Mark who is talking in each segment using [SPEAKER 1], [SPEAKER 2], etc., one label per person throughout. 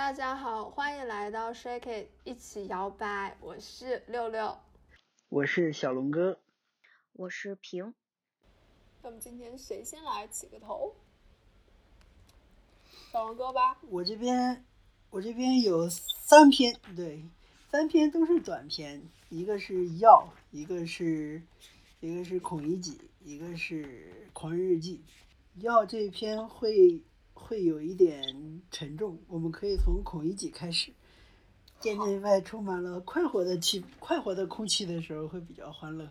[SPEAKER 1] 大家好，欢迎来到 Shake It，一起摇摆。我是六六，
[SPEAKER 2] 我是小龙哥，
[SPEAKER 3] 我是平。
[SPEAKER 1] 那么今天谁先来起个头？小龙哥吧。
[SPEAKER 2] 我这边，我这边有三篇，对，三篇都是短篇，一个是药，一个是，一个是孔乙己，一个是狂人日记。药这篇会。会有一点沉重，我们可以从孔乙己开始。店内外充满了快活的气，快活的空气的时候会比较欢乐。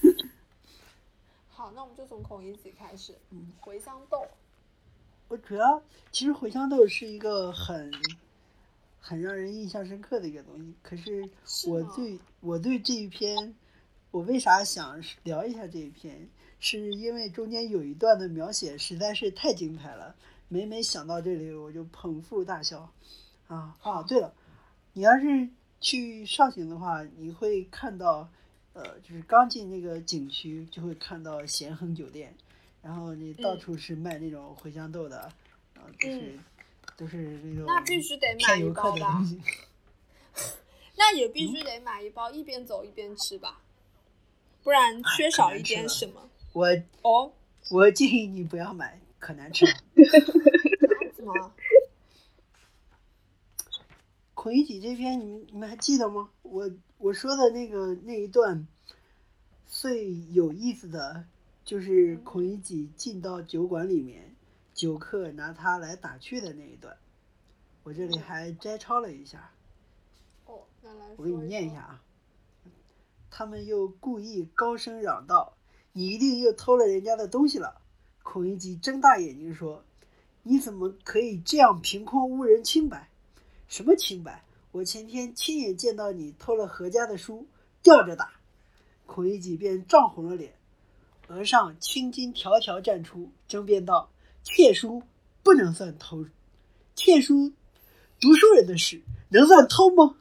[SPEAKER 1] 好，那我们就从孔乙己开始。嗯，茴香豆。
[SPEAKER 2] 我主要其实茴香豆是一个很很让人印象深刻的一个东西。可是我对我对这一篇，我为啥想聊一下这一篇？是因为中间有一段的描写实在是太精彩了，每每想到这里我就捧腹大笑。啊啊，对了，你要是去绍兴的话，你会看到，呃，就是刚进那个景区就会看到咸亨酒店，然后你到处是卖那种茴香豆的，啊，就是都是那种
[SPEAKER 1] 那必须得买一包吧？那也必须得买一包，一边走一边吃吧，不然缺少一点什么。
[SPEAKER 2] 我
[SPEAKER 1] 哦，
[SPEAKER 2] 我建议你不要买，可难吃了。
[SPEAKER 1] 怎么？
[SPEAKER 2] 孔乙己这篇，你你们还记得吗？我我说的那个那一段最有意思的就是孔乙己进到酒馆里面，酒客拿他来打趣的那一段。我这里还摘抄了一下。
[SPEAKER 1] 哦，
[SPEAKER 2] 我给你念一下啊。他们又故意高声嚷道。你一定又偷了人家的东西了！孔乙己睁大眼睛说：“你怎么可以这样凭空污人清白？什么清白？我前天亲眼见到你偷了何家的书，吊着打。”孔乙己便涨红了脸，额上青筋条条绽出，争辩道：“窃书不能算偷，窃书读书人的事，能算偷吗？”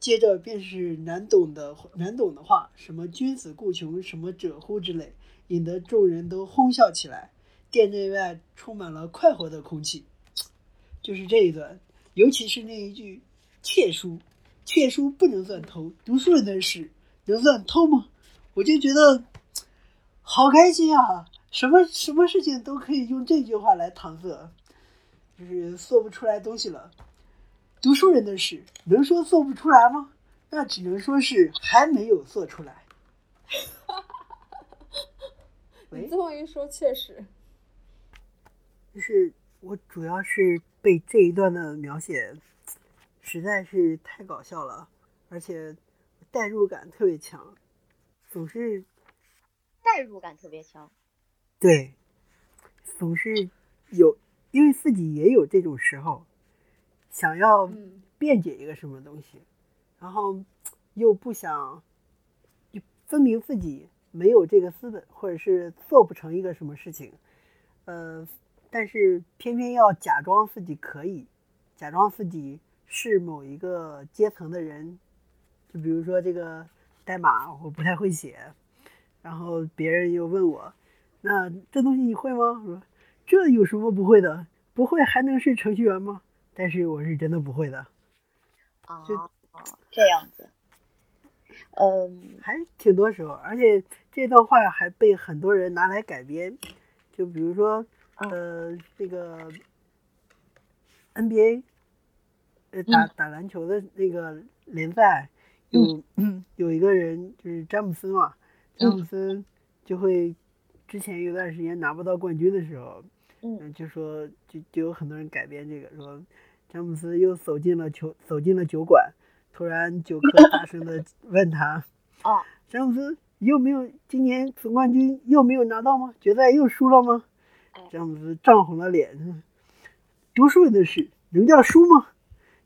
[SPEAKER 2] 接着便是难懂的难懂的话，什么“君子固穷，什么者乎”之类，引得众人都哄笑起来。店内外充满了快活的空气。就是这一段，尤其是那一句“窃书，窃书不能算偷，读书人的事能算偷吗？”我就觉得好开心啊！什么什么事情都可以用这句话来搪塞，就是说不出来东西了。读书人的事，能说做不出来吗？那只能说是还没有做出来。
[SPEAKER 1] 你这么一说，确实。
[SPEAKER 2] 就是我主要是被这一段的描写实在是太搞笑了，而且代入感特别强，总是
[SPEAKER 3] 代入感特别强。
[SPEAKER 2] 对，总是有，因为自己也有这种时候。想要辩解一个什么东西，然后又不想，就分明自己没有这个资本，或者是做不成一个什么事情，呃，但是偏偏要假装自己可以，假装自己是某一个阶层的人，就比如说这个代码我不太会写，然后别人又问我，那这东西你会吗？说这有什么不会的？不会还能是程序员吗？但是我是真的不会的，
[SPEAKER 3] 啊，这样子，嗯，
[SPEAKER 2] 还挺多时候，而且这段话还被很多人拿来改编，就比如说，呃，这个 NBA，呃，打打篮球的那个联赛，有有一个人就是詹姆斯嘛，詹姆斯就会之前有段时间拿不到冠军的时候，嗯，就说就就有很多人改编这个说。詹姆斯又走进了球，走进了酒馆。突然，酒客大声的 问他：“
[SPEAKER 3] 啊，
[SPEAKER 2] 詹姆斯又没有今年总冠军又没有拿到吗？决赛又输了吗？”詹姆斯涨红了脸：“读书人的事能叫输吗？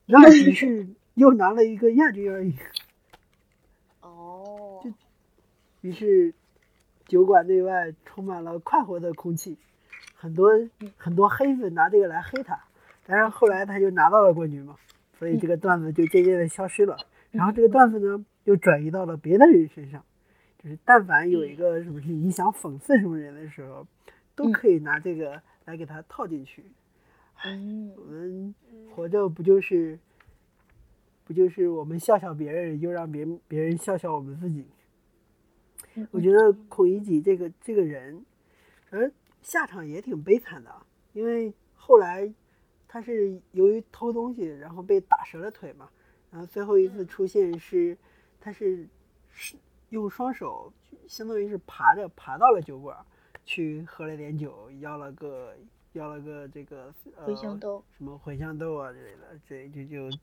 [SPEAKER 2] 那只是又拿了一个亚军而已。”
[SPEAKER 3] 哦。
[SPEAKER 2] 于是，酒馆内外充满了快活的空气，很多很多黑粉拿这个来黑他。但是后来他就拿到了冠军嘛，所以这个段子就渐渐的消失了。然后这个段子呢，又转移到了别的人身上，就是但凡有一个什么事你想讽刺什么人的时候，都可以拿这个来给他套进去。
[SPEAKER 3] 嗯，
[SPEAKER 2] 我们活活着不就是不就是我们笑笑别人，又让别别人笑笑我们自己？我觉得孔乙己这个这个人，而下场也挺悲惨的，因为后来他是由于偷东西，然后被打折了腿嘛，然后最后一次出现是他是是用双手，相当于是爬着爬到了酒馆，去喝了点酒，要了个要了个这个呃
[SPEAKER 3] 茴香豆
[SPEAKER 2] 什么茴香豆啊之类的，这就就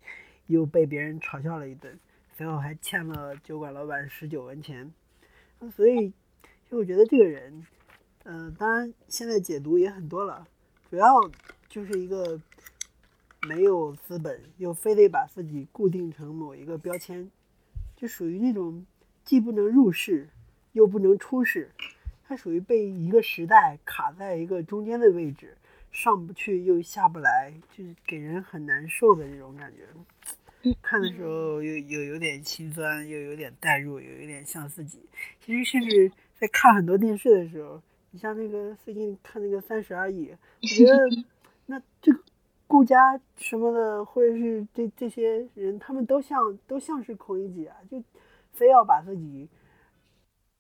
[SPEAKER 2] 又被别人嘲笑了一顿，最后还欠了酒馆老板十九文钱。所以，就我觉得这个人，嗯、当然现在解读也很多了，主要就是一个没有资本，又非得把自己固定成某一个标签，就属于那种既不能入世，又不能出世，他属于被一个时代卡在一个中间的位置，上不去又下不来，就是给人很难受的那种感觉。看的时候又又有点心酸，又有点代入，又有点像自己。其实甚至在看很多电视的时候，你像那个最近看那个《三十而已》，我觉得 那这个顾家什么的，或者是这这些人，他们都像都像是孔乙己啊，就非要把自己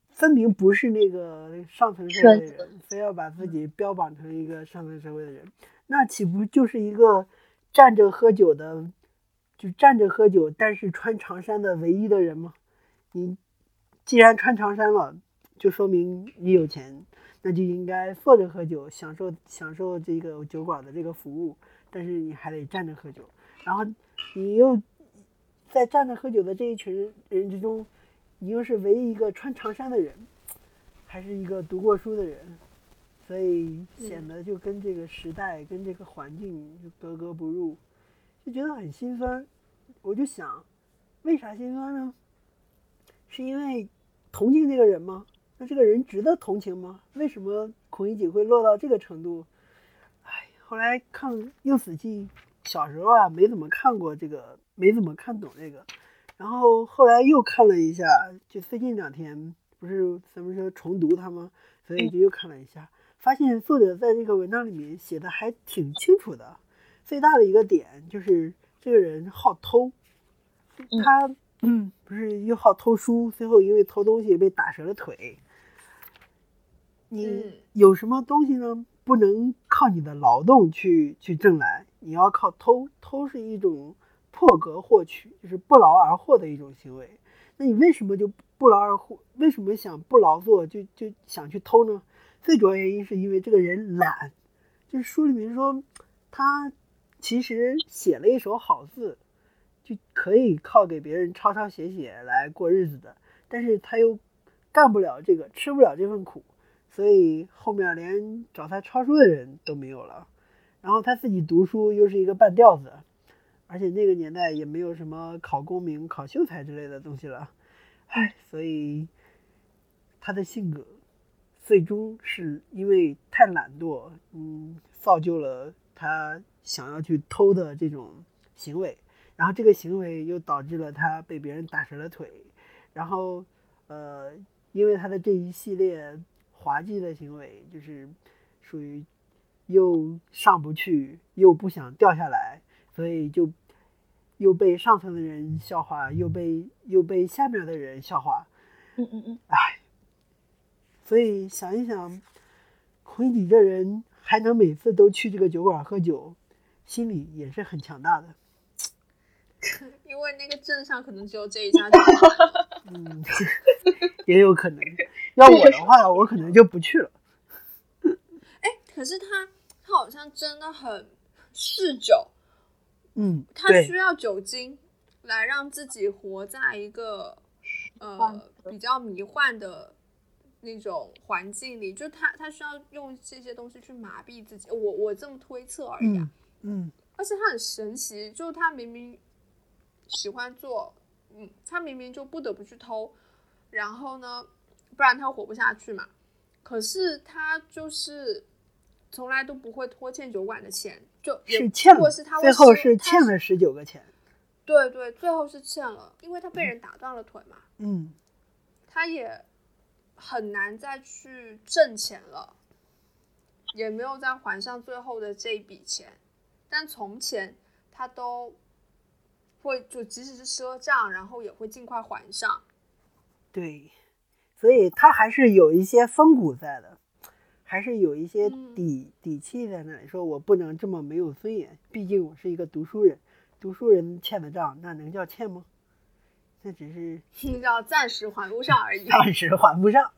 [SPEAKER 2] 分明不是那个上层社会的人，非要把自己标榜成一个上层社会的人，那岂不就是一个站着喝酒的？就站着喝酒，但是穿长衫的唯一的人吗？你既然穿长衫了，就说明你有钱，那就应该坐着喝酒，享受享受这个酒馆的这个服务。但是你还得站着喝酒，然后你又在站着喝酒的这一群人之中，你又是唯一一个穿长衫的人，还是一个读过书的人，所以显得就跟这个时代、跟这个环境就格格不入。就觉得很心酸，我就想，为啥心酸呢？是因为同情这个人吗？那这个人值得同情吗？为什么孔乙己会落到这个程度？哎，后来看《又死记》，小时候啊没怎么看过这个，没怎么看懂这个，然后后来又看了一下，就最近两天不是咱们说重读它吗？所以就又看了一下，发现作者在这个文章里面写的还挺清楚的。最大的一个点就是这个人好偷，他嗯不是又好偷书，最后因为偷东西被打折了腿。你
[SPEAKER 1] 嗯
[SPEAKER 2] 有什么东西呢？不能靠你的劳动去去挣来，你要靠偷。偷是一种破格获取，就是不劳而获的一种行为。那你为什么就不劳而获？为什么想不劳作就就想去偷呢？最主要原因是因为这个人懒，就是书里面说他其实写了一手好字，就可以靠给别人抄抄写写来过日子的，但是他又干不了这个，吃不了这份苦，所以后面连找他抄书的人都没有了。然后他自己读书又是一个半吊子，而且那个年代也没有什么考功名、考秀才之类的东西了，唉，所以他的性格最终是因为太懒惰，嗯，造就了他想要去偷的这种行为，然后这个行为又导致了他被别人打折了腿，然后呃，因为他的这一系列滑稽的行为，就是属于又上不去，又不想掉下来，所以就又被上层的人笑话，又被又被下面的人笑话，
[SPEAKER 3] 嗯嗯嗯，
[SPEAKER 2] 哎，所以想一想，孔乙己这人还能每次都去这个酒馆喝酒，心里也是很强大的。
[SPEAKER 1] 因为那个镇上可能只有这一家酒馆。
[SPEAKER 2] 嗯，也有可能。要我的话，我可能就不去了。
[SPEAKER 1] 哎，可是他他好像真的很嗜酒，
[SPEAKER 2] 嗯，
[SPEAKER 1] 他需，要酒精来让自己活在一个呃比较迷幻的那种环境里，就他他需要用这些东西去麻痹自己。我我这么推测而已啊。
[SPEAKER 2] 嗯嗯
[SPEAKER 1] 而且他很神奇，就是他明明喜欢做，嗯，他明明就不得不去偷，然后呢，不然他活不下去嘛。可是他就是从来都不会拖欠酒馆的钱，就也
[SPEAKER 2] 是欠了
[SPEAKER 1] 是他，
[SPEAKER 2] 最后是欠了十九个钱。
[SPEAKER 1] 对对，最后是欠了，因为他被人打断了腿嘛，
[SPEAKER 2] 嗯
[SPEAKER 1] 他也很难再去挣钱了，也没有再还上最后的这一笔钱。但从前他都会就即使是赊账，然后也会尽快还上。
[SPEAKER 2] 对，所以他还是有一些风骨在的，还是有一些
[SPEAKER 1] 嗯
[SPEAKER 2] 底、底气在那里。说我不能这么没有尊严，毕竟我是一个读书人，读书人欠的账那能叫欠吗？那只是
[SPEAKER 1] 要暂时还不上而已。
[SPEAKER 2] 暂时还不上。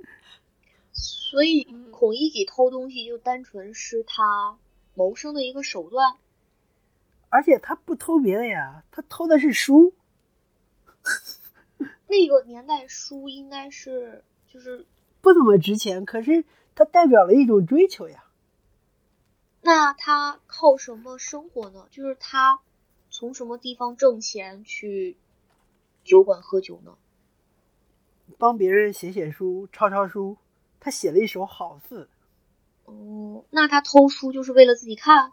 [SPEAKER 3] 所以
[SPEAKER 1] 嗯
[SPEAKER 3] 孔乙己偷东西就单纯是他谋生的一个手段。
[SPEAKER 2] 而且他不偷别的呀，他偷的是书。
[SPEAKER 3] 那个年代书应该是就是
[SPEAKER 2] 不怎么值钱，可是它代表了一种追求呀。
[SPEAKER 3] 那他靠什么生活呢？就是他从什么地方挣钱去酒馆喝酒呢？
[SPEAKER 2] 帮别人写写书、抄抄书，他写了一手好字，
[SPEAKER 3] 哦，那他偷书就是为了自己看？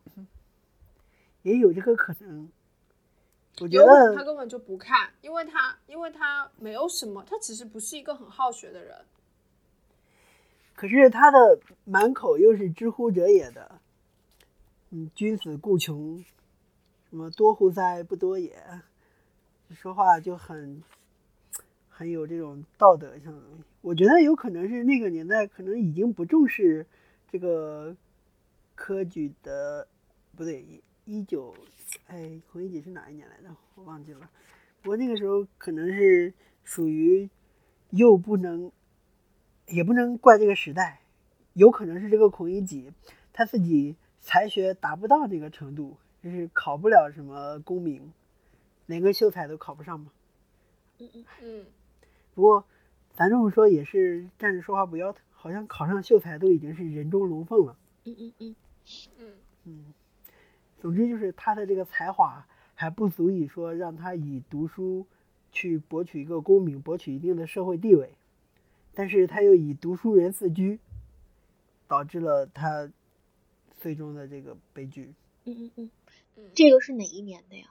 [SPEAKER 2] 也有这个可能。我觉
[SPEAKER 1] 得他，根本就不看，因为他因为他没有什么，他其实不是一个很好学的人。
[SPEAKER 2] 可是他的满口又是知乎者也的，嗯，君子固穷，什么多乎哉不多也，说话就很很有这种道德上的东西。我觉得有可能是那个年代可能已经不重视这个科举的，不对，一九，哎，孔乙己是哪一年来的？我忘记了。不过那个时候可能是属于又不能，也不能怪这个时代，有可能是这个孔乙己他自己才学达不到那个程度，就是考不了什么功名，连个秀才都考不上嘛。
[SPEAKER 3] 嗯嗯，
[SPEAKER 1] 嗯，
[SPEAKER 2] 不过咱这么说也是站着说话不腰疼，好像考上秀才都已经是人中龙凤了。
[SPEAKER 3] 嗯嗯嗯，
[SPEAKER 1] 嗯，
[SPEAKER 2] 嗯，总之就是他的这个才华还不足以说让他以读书去博取一个功名，博取一定的社会地位，但是他又以读书人自居，导致了他最终的这个悲剧。
[SPEAKER 3] 嗯嗯嗯，
[SPEAKER 1] 嗯
[SPEAKER 3] 这个是哪一年的呀？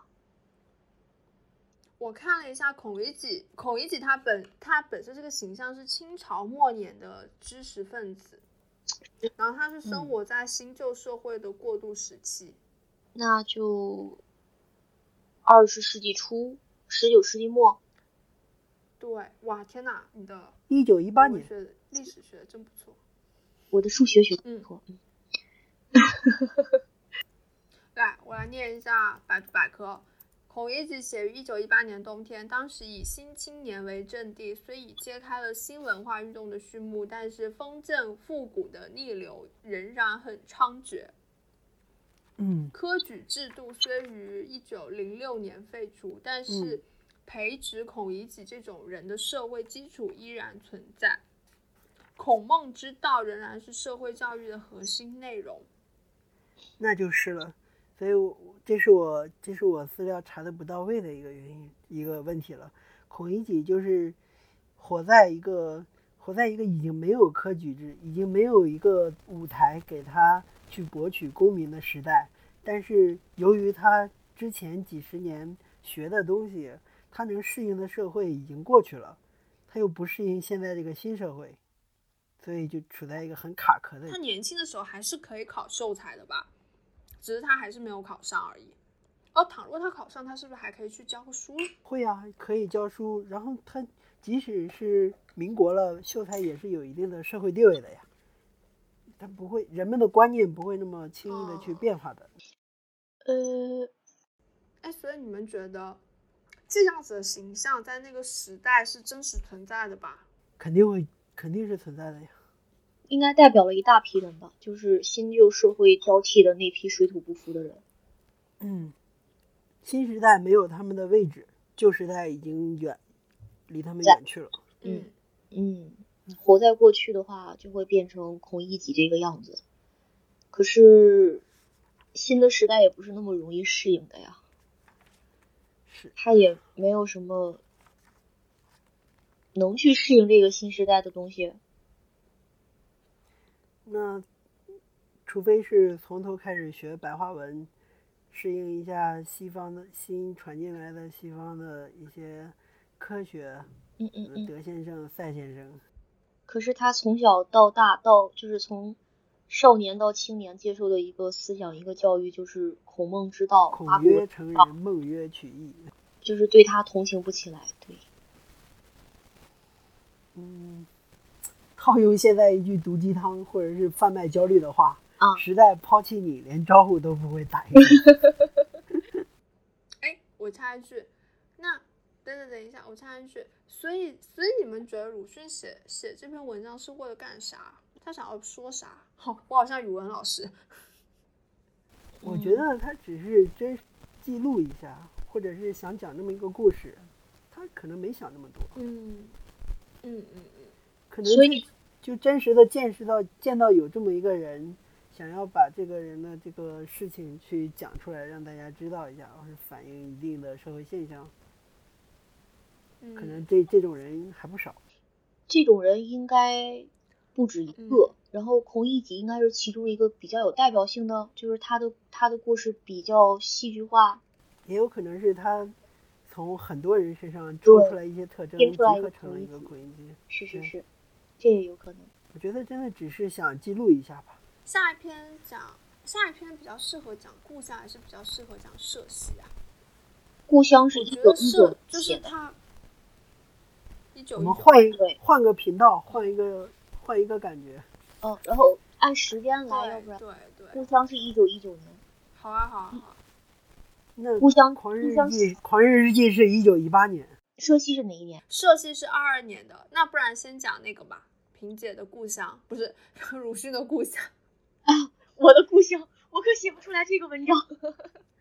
[SPEAKER 1] 我看了一下孔乙己，孔乙己他本他本身这个形象是清朝末年的知识分子，然后他是生
[SPEAKER 2] 嗯
[SPEAKER 1] 活在新旧社会的过渡时期。
[SPEAKER 3] 那就二十世纪初，十九世纪末。
[SPEAKER 1] 对，哇，天哪，你的
[SPEAKER 2] 一九一八年，
[SPEAKER 1] 文学历史学的真不错。
[SPEAKER 3] 我的数学学不错，嗯
[SPEAKER 1] 来，我来念一下百度百科。孔乙己写于一九一八年冬天，当时以新青年为阵地，虽已揭开了新文化运动的序幕，但是封建复古的逆流仍然很猖獗。
[SPEAKER 2] 嗯
[SPEAKER 1] 科举制度虽于一九零六年废除，但是
[SPEAKER 2] 嗯
[SPEAKER 1] 培植孔乙己这种人的社会基础依然存在。孔孟之道仍然是社会教育的核心内容。
[SPEAKER 2] 那就是了。所以我，这是我这是我资料查的不到位的一个原因，一个问题了。孔乙己就是活在一个活在一个已经没有科举制，已经没有一个舞台给他去博取功名的时代。但是由于他之前几十年学的东西，他能适应的社会已经过去了，他又不适应现在这个新社会，所以就处在一个很卡壳的
[SPEAKER 1] 他年轻的时候还是可以考秀才的吧，只是他还是没有考上而已。哦，倘若他考上，他是不是还可以去教个书？
[SPEAKER 2] 会啊，可以教书。然后他即使是民国了，秀才也是有一定的社会地位的呀。他不会，人们的观念不会那么轻易的去
[SPEAKER 1] 哦
[SPEAKER 2] 变化的。
[SPEAKER 3] 呃，
[SPEAKER 1] 哎，所以你们觉得这样子的形象在那个时代是真实存在的吧？
[SPEAKER 2] 肯定会，肯定是存在的呀。
[SPEAKER 3] 应该代表了一大批人吧，就是新旧社会交替的那批水土不服的人。
[SPEAKER 2] 嗯，新时代没有他们的位置，旧时代已经远，离他们远去了。
[SPEAKER 3] 嗯嗯，活在过去的话，就会变成孔乙己这个样子。可是新的时代也不是那么容易适应的呀，
[SPEAKER 2] 是，
[SPEAKER 3] 他也没有什么能去适应这个新时代的东西。
[SPEAKER 2] 那除非是从头开始学白话文，适应一下西方的新传进来的西方的一些科学，
[SPEAKER 3] 嗯嗯嗯。
[SPEAKER 2] 德先生、赛先生，
[SPEAKER 3] 可是他从小到大到就是从少年到青年接受的一个思想一个教育，就是孔孟之道，
[SPEAKER 2] 孔曰成人，孟曰取义。
[SPEAKER 3] 就是对他同情不起来。对，
[SPEAKER 2] 嗯，套用现在一句毒鸡汤或者是贩卖焦虑的话，
[SPEAKER 3] 啊
[SPEAKER 2] 实在抛弃你，连招呼都不会打一个。
[SPEAKER 1] 哎，我插一句，那等等等一下，我插一句，所以所以你们觉得鲁迅写写这篇文章是为了干啥？他想要说啥？好，我好像语文老师。
[SPEAKER 2] 我觉得他只是真记录一下，或者是想讲这么一个故事，他可能没想那么多，
[SPEAKER 1] 嗯嗯嗯嗯，
[SPEAKER 2] 可能
[SPEAKER 3] 所以
[SPEAKER 2] 是就真实的见识到见到有这么一个人，想要把这个人的这个事情去讲出来，让大家知道一下，或者反映一定的社会现象。
[SPEAKER 1] 嗯
[SPEAKER 2] 可能这这种人还不少。
[SPEAKER 3] 这种人应该不止一个。然后孔乙己应该是其中一个比较有代表性的，就是他的他的故事比较戏剧化，
[SPEAKER 2] 也有可能是他从很多人身上抽出来一些特征，
[SPEAKER 3] 出来一个
[SPEAKER 2] 合成了一个
[SPEAKER 3] 孔
[SPEAKER 2] 孔乙己。
[SPEAKER 3] 是是是，这也有可能。
[SPEAKER 2] 我觉得真的只是想记录一下吧。
[SPEAKER 1] 下一篇讲下一篇比较适合讲故乡，还是比较适合讲社戏啊？
[SPEAKER 3] 故乡是一
[SPEAKER 1] 个社
[SPEAKER 3] 九
[SPEAKER 1] 就是，他
[SPEAKER 2] 我
[SPEAKER 1] 一九
[SPEAKER 2] 们换一
[SPEAKER 3] 个
[SPEAKER 2] 换个频道，换一个换一个感觉。
[SPEAKER 3] 嗯，然后按时间来，要
[SPEAKER 1] 对
[SPEAKER 3] 不然
[SPEAKER 1] 对对，
[SPEAKER 3] 故乡是一九一九年，
[SPEAKER 1] 好啊好啊好啊，
[SPEAKER 2] 那
[SPEAKER 3] 故乡
[SPEAKER 2] 狂日记，狂日日记是一九一八年。
[SPEAKER 3] 社戏是哪一年？
[SPEAKER 1] 社戏是二二年的，那不然先讲那个吧，萍姐的故乡不是 鲁迅的故乡啊。
[SPEAKER 3] 我的故乡，我可写不出来这个文章。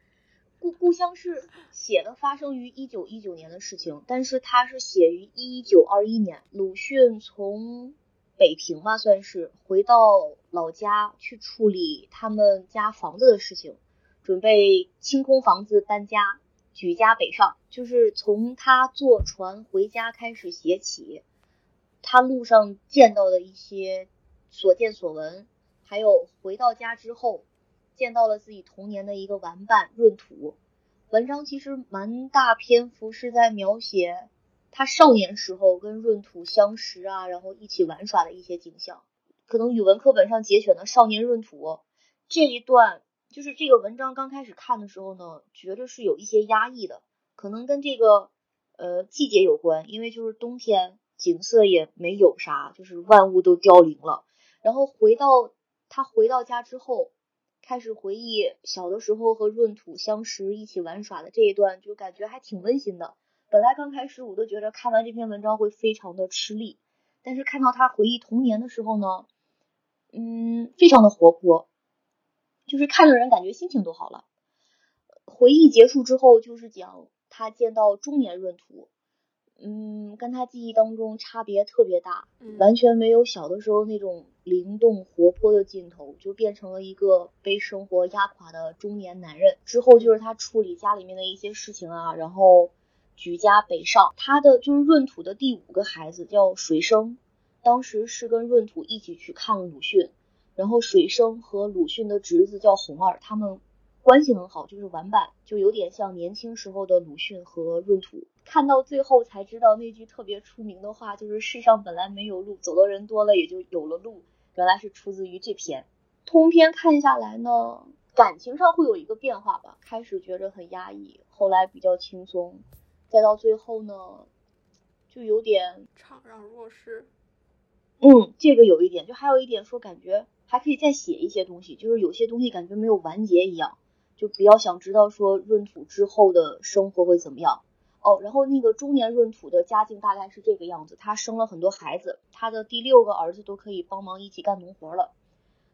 [SPEAKER 3] 故故乡是写的发生于一九一九年的事情，但是它是写于一九二一年。鲁迅从北平吧，算是回到老家去处理他们家房子的事情，准备清空房子搬家，举家北上。就是从他坐船回家开始写起，他路上见到的一些所见所闻，还有回到家之后见到了自己童年的一个玩伴闰土。文章其实蛮大篇幅是在描写他少年时候跟闰土相识啊，然后一起玩耍的一些景象。可能语文课本上节选的《少年闰土》这一段，就是这个文章刚开始看的时候呢，觉得是有一些压抑的，可能跟这个呃季节有关，因为就是冬天景色也没有啥，就是万物都凋零了。然后回到他回到家之后，开始回忆小的时候和闰土相识、一起玩耍的这一段，就感觉还挺温馨的。本来刚开始我都觉得看完这篇文章会非常的吃力，但是看到他回忆童年的时候呢，嗯，非常的活泼，就是看的人感觉心情都好了。回忆结束之后，就是讲他见到中年闰土，嗯，跟他记忆当中差别特别大，
[SPEAKER 1] 嗯
[SPEAKER 3] 完全没有小的时候那种灵动活泼的劲头，就变成了一个被生活压垮的中年男人。之后就是他处理家里面的一些事情啊，然后举家北上。他的就是闰土的第五个孩子叫水生，当时是跟闰土一起去看了鲁迅，然后水生和鲁迅的侄子叫红二，他们关系很好，就是玩伴，就有点像年轻时候的鲁迅和闰土。看到最后才知道那句特别出名的话，就是世上本来没有路，走的人多了也就有了路。原来是出自于这篇。通篇看下来呢，感情上会有一个变化吧，开始觉着很压抑，后来比较轻松，再到最后呢，就有点
[SPEAKER 1] 怅然若失。
[SPEAKER 3] 嗯，这个有一点，就还有一点说，感觉还可以再写一些东西，就是有些东西感觉没有完结一样，就比较想知道说闰土之后的生活会怎么样。哦，然后那个中年闰土的家境大概是这个样子，他生了很多孩子，他的第六个儿子都可以帮忙一起干农活了。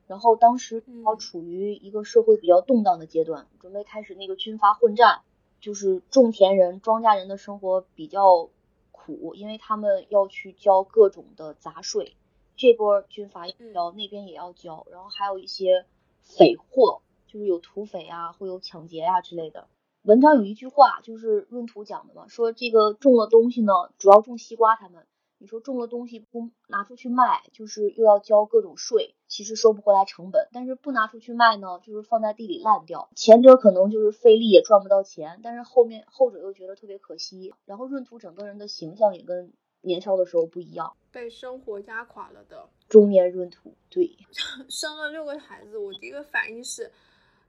[SPEAKER 3] 然后当时
[SPEAKER 1] 嗯
[SPEAKER 3] 要处于一个社会比较动荡的阶段，准备开始那个军阀混战，就是种田人、庄稼人的生活比较苦，因为他们要去交各种的杂税，这波军阀要交，那边也要交，然后还有一些匪货，就是有土匪啊，会有抢劫啊之类的。文章有一句话，就是闰土讲的嘛，说这个种了东西呢，主要种西瓜，他们你说种了东西不拿出去卖，就是又要交各种税，其实收不回来成本；但是不拿出去卖呢，就是放在地里烂掉。前者可能就是费力也赚不到钱，但是后面后者又觉得特别可惜。然后闰土整个人的形象也跟年少的时候不一样。
[SPEAKER 1] 被生活压垮了的
[SPEAKER 3] 中年闰土，对，
[SPEAKER 1] 生了六个孩子，我第一个反应是，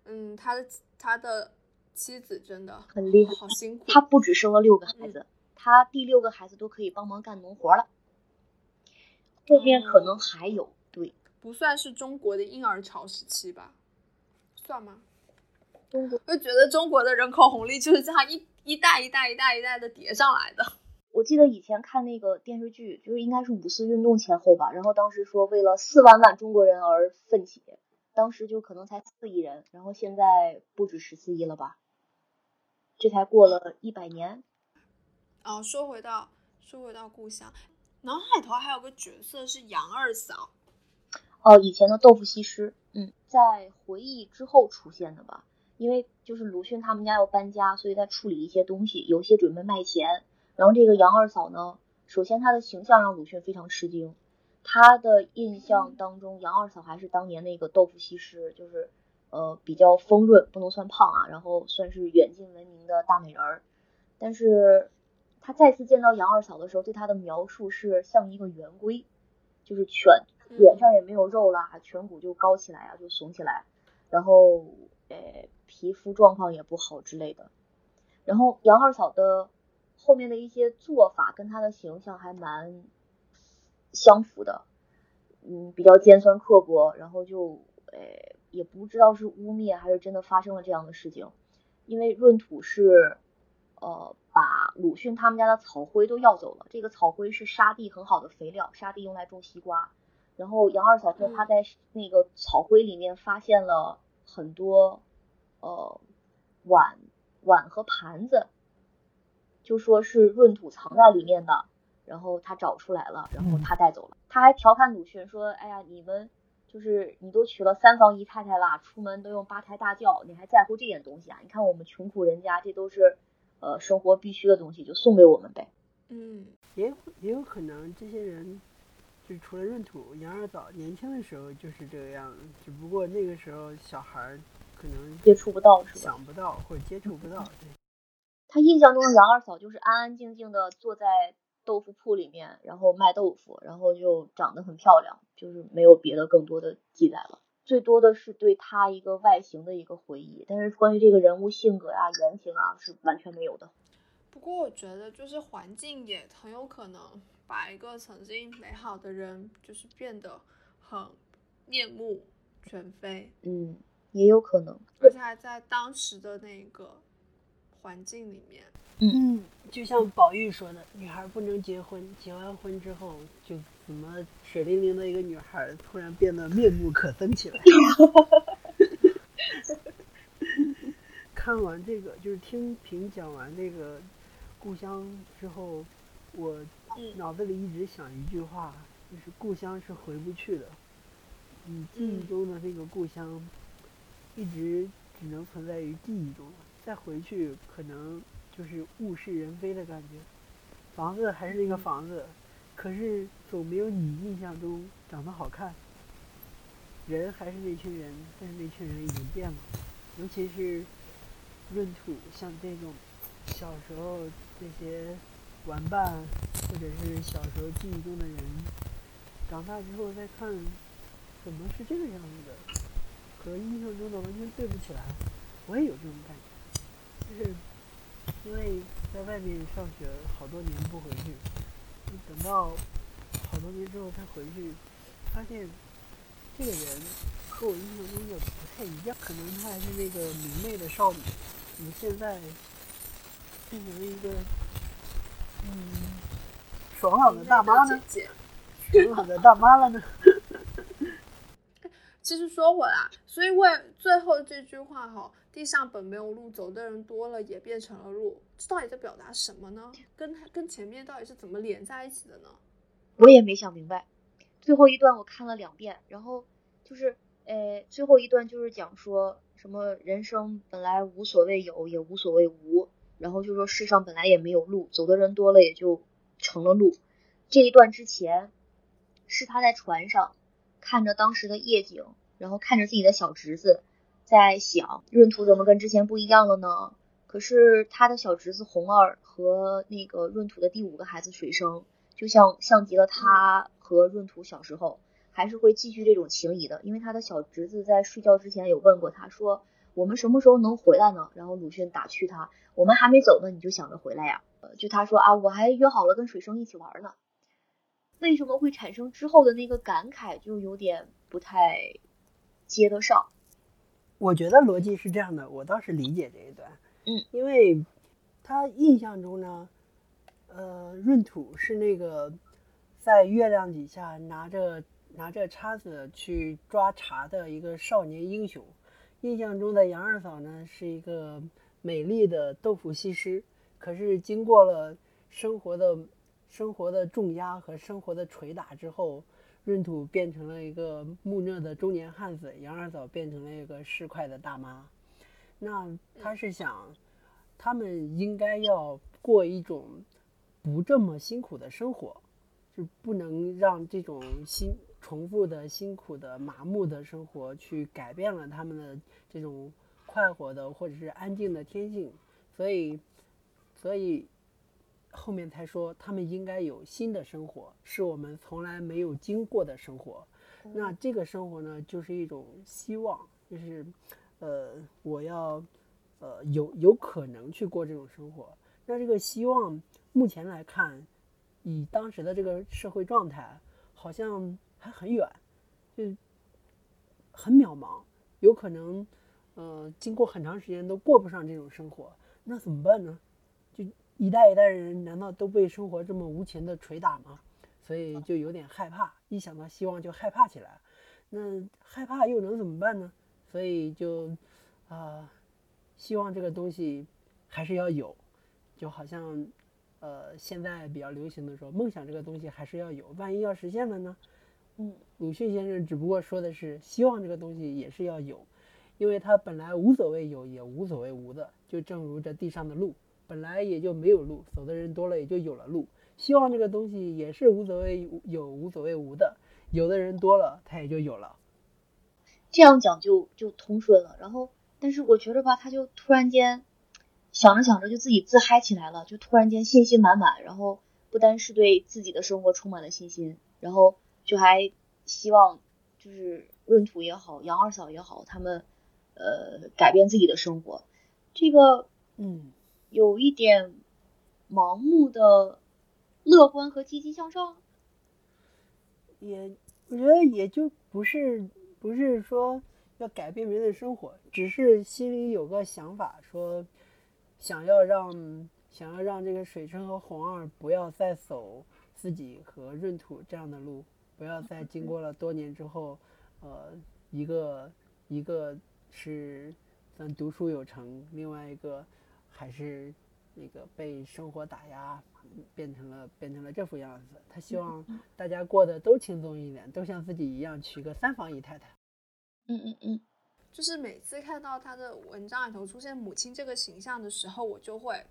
[SPEAKER 1] 嗯，他的他的妻子真的
[SPEAKER 3] 很厉害，
[SPEAKER 1] 好辛苦。
[SPEAKER 3] 他不止生了六个孩子，他第六个孩子都可以帮忙干农活了。后面可能还有，对，
[SPEAKER 1] 不算是中国的婴儿潮时期吧？算吗？
[SPEAKER 3] 中国，
[SPEAKER 1] 我觉得中国的人口红利就是这样一一代一代一代一代的叠上来的。
[SPEAKER 3] 我记得以前看那个电视剧，就是应该是五四运动前后吧，然后当时说为了四万万中国人而奋起，当时就可能才四亿人，然后现在不止十四亿了吧？这才过了一百年。
[SPEAKER 1] 哦，说回到说回到故乡，脑海头还有个角色是杨二嫂。
[SPEAKER 3] 哦，以前的豆腐西施，嗯，在回忆之后出现的吧？因为就是鲁迅他们家要搬家，所以在处理一些东西，有些准备卖钱。然后这个杨二嫂呢，首先她的形象让鲁迅非常吃惊，他的印象当中，杨二嫂还是当年那个豆腐西施，就是呃比较丰润，不能算胖啊，然后算是远近闻名的大美人儿。但是他再次见到杨二嫂的时候，对她的描述是像一个圆规，就是颧脸上也没有肉啦，颧骨就高起来啊，就耸起来，然后呃皮肤状况也不好之类的。然后杨二嫂的。后面的一些做法跟她的形象还蛮相符的，嗯，比较尖酸刻薄，然后就呃也不知道是污蔑还是真的发生了这样的事情，因为闰土是呃把鲁迅他们家的草灰都要走了，这个草灰是沙地很好的肥料，沙地用来种西瓜，然后杨二嫂说他在那个草灰里面发现了很多呃碗碗和盘子。就说是闰土藏在里面的，然后他找出来了，然后他带走了。他还调侃鲁迅说：“哎呀，你们就是你都娶了三房姨太太啦，出门都用八抬大轿，你还在乎这点东西啊？你看我们穷苦人家，这都是呃生活必须的东西，就送给我们呗。”
[SPEAKER 1] 嗯，
[SPEAKER 2] 也也有可能这些人，就除了闰土，杨二嫂年轻的时候就是这个样子，只不过那个时候小孩可能
[SPEAKER 3] 接触不到，是吧？
[SPEAKER 2] 想不到或者接触不到，对。
[SPEAKER 3] 他印象中的杨二嫂就是安安静静的坐在豆腐铺里面，然后卖豆腐，然后就长得很漂亮，就是没有别的更多的记载了。最多的是对他一个外形的一个回忆，但是关于这个人物性格啊、言行啊是完全没有的。
[SPEAKER 1] 不过我觉得就是环境也很有可能把一个曾经美好的人，就是变得很面目全非。
[SPEAKER 3] 嗯，也有可能，
[SPEAKER 1] 而且还在当时的那个。环境里面，
[SPEAKER 2] 嗯，就像宝玉说的，女孩不能结婚，结完婚之后就怎么水灵灵的一个女孩突然变得面目可憎起来。看完这个，就是听平讲完这个故乡之后，我脑子里一直想一句话，就是故乡是回不去的，你记忆中的那个故乡，一直只能存在于记忆中。再回去可能就是物是人非的感觉，房子还是那个房子，可是总没有你印象中长得好看。人还是那群人，但是那群人已经变了。尤其是闰土，像这种小时候这些玩伴，或者是小时候记忆中的人，长大之后再看，怎么是这个样子的？和印象中的完全对不起来。我也有这种感觉。就是因为在外面上学好多年不回去，等到好多年之后再回去，发现这个人和我印象中的不太一样。可能他还是那个明媚的少女，怎么现在变成了一个嗯爽朗的大妈呢？爽朗 的大妈了呢？
[SPEAKER 1] 其实说回来，所以为最后这句话哈。地上本没有路，走的人多了也变成了路，这到底在表达什么呢？跟他跟前面到底是怎么连在一起的呢？
[SPEAKER 3] 我也没想明白。最后一段我看了两遍，然后就是，呃，最后一段就是讲说什么人生本来无所谓有，也无所谓无，然后就说世上本来也没有路，走的人多了也就成了路。这一段之前是他在船上看着当时的夜景，然后看着自己的小侄子。在想闰土怎么跟之前不一样了呢？可是他的小侄子红儿和那个闰土的第五个孩子水生就像像极了他和闰土小时候，还是会继续这种情谊的。因为他的小侄子在睡觉之前有问过他说：“我们什么时候能回来呢？”然后鲁迅打趣他：“我们还没走呢，你就想着回来呀？”呃，就他说啊，我还约好了跟水生一起玩呢。为什么会产生之后的那个感慨，就有点不太接得上。
[SPEAKER 2] 我觉得逻辑是这样的，我倒是理解这一段。
[SPEAKER 3] 嗯，
[SPEAKER 2] 因为他印象中呢，呃，闰土是那个在月亮底下拿着拿着叉子去抓茶的一个少年英雄。印象中的杨二嫂呢，是一个美丽的豆腐西施。可是经过了生活的。生活的重压和生活的捶打之后，闰土变成了一个木讷的中年汉子，杨二嫂变成了一个市侩的大妈。那他是想，他们应该要过一种不这么辛苦的生活，就不能让这种辛重复的辛苦的麻木的生活去改变了他们的这种快活的或者是安静的天性。所以，所以。后面才说他们应该有新的生活，是我们从来没有经过的生活。那这个生活呢，就是一种希望，就是，呃，我要，呃，有有可能去过这种生活。那这个希望，目前来看，以当时的这个社会状态，好像还很远，就很渺茫，有可能，呃，经过很长时间都过不上这种生活。那怎么办呢？一代一代人难道都被生活这么无情的捶打吗？所以就有点害怕，一想到希望就害怕起来。那害怕又能怎么办呢？所以就啊，希望这个东西还是要有，就好像呃现在比较流行的说，梦想这个东西还是要有，万一要实现了呢？
[SPEAKER 3] 嗯，
[SPEAKER 2] 鲁迅先生只不过说的是希望这个东西也是要有，因为他本来无所谓有也无所谓无的，就正如这地上的路。本来也就没有路，走的人多了，也就有了路。希望这个东西也是无所谓有，无所谓无的。有的人多了，它也就有了。
[SPEAKER 3] 这样讲就就通顺了。然后，但是我觉得吧，他就突然间想着想着就自己自嗨起来了，就突然间信心满满。然后不单是对自己的生活充满了信心，然后就还希望就是闰土也好，杨二嫂也好，他们呃改变自己的生活。这个
[SPEAKER 2] 嗯。
[SPEAKER 3] 有一点盲目的乐观和积极向上，
[SPEAKER 2] 也我觉得也就不是不是说要改变别人的生活，只是心里有个想法，说想要让想要让这个水生和红二不要再走自己和闰土这样的路，不要再经过了多年之后，呃，一个一个是咱读书有成，另外一个。还是那个被生活打压，变成了变成了这副样子。他希望大家过得都轻松一点，都像自己一样娶个三房姨太太。
[SPEAKER 3] 嗯嗯嗯，
[SPEAKER 1] 就是每次看到他的文章里头出现母亲这个形象的时候，我就会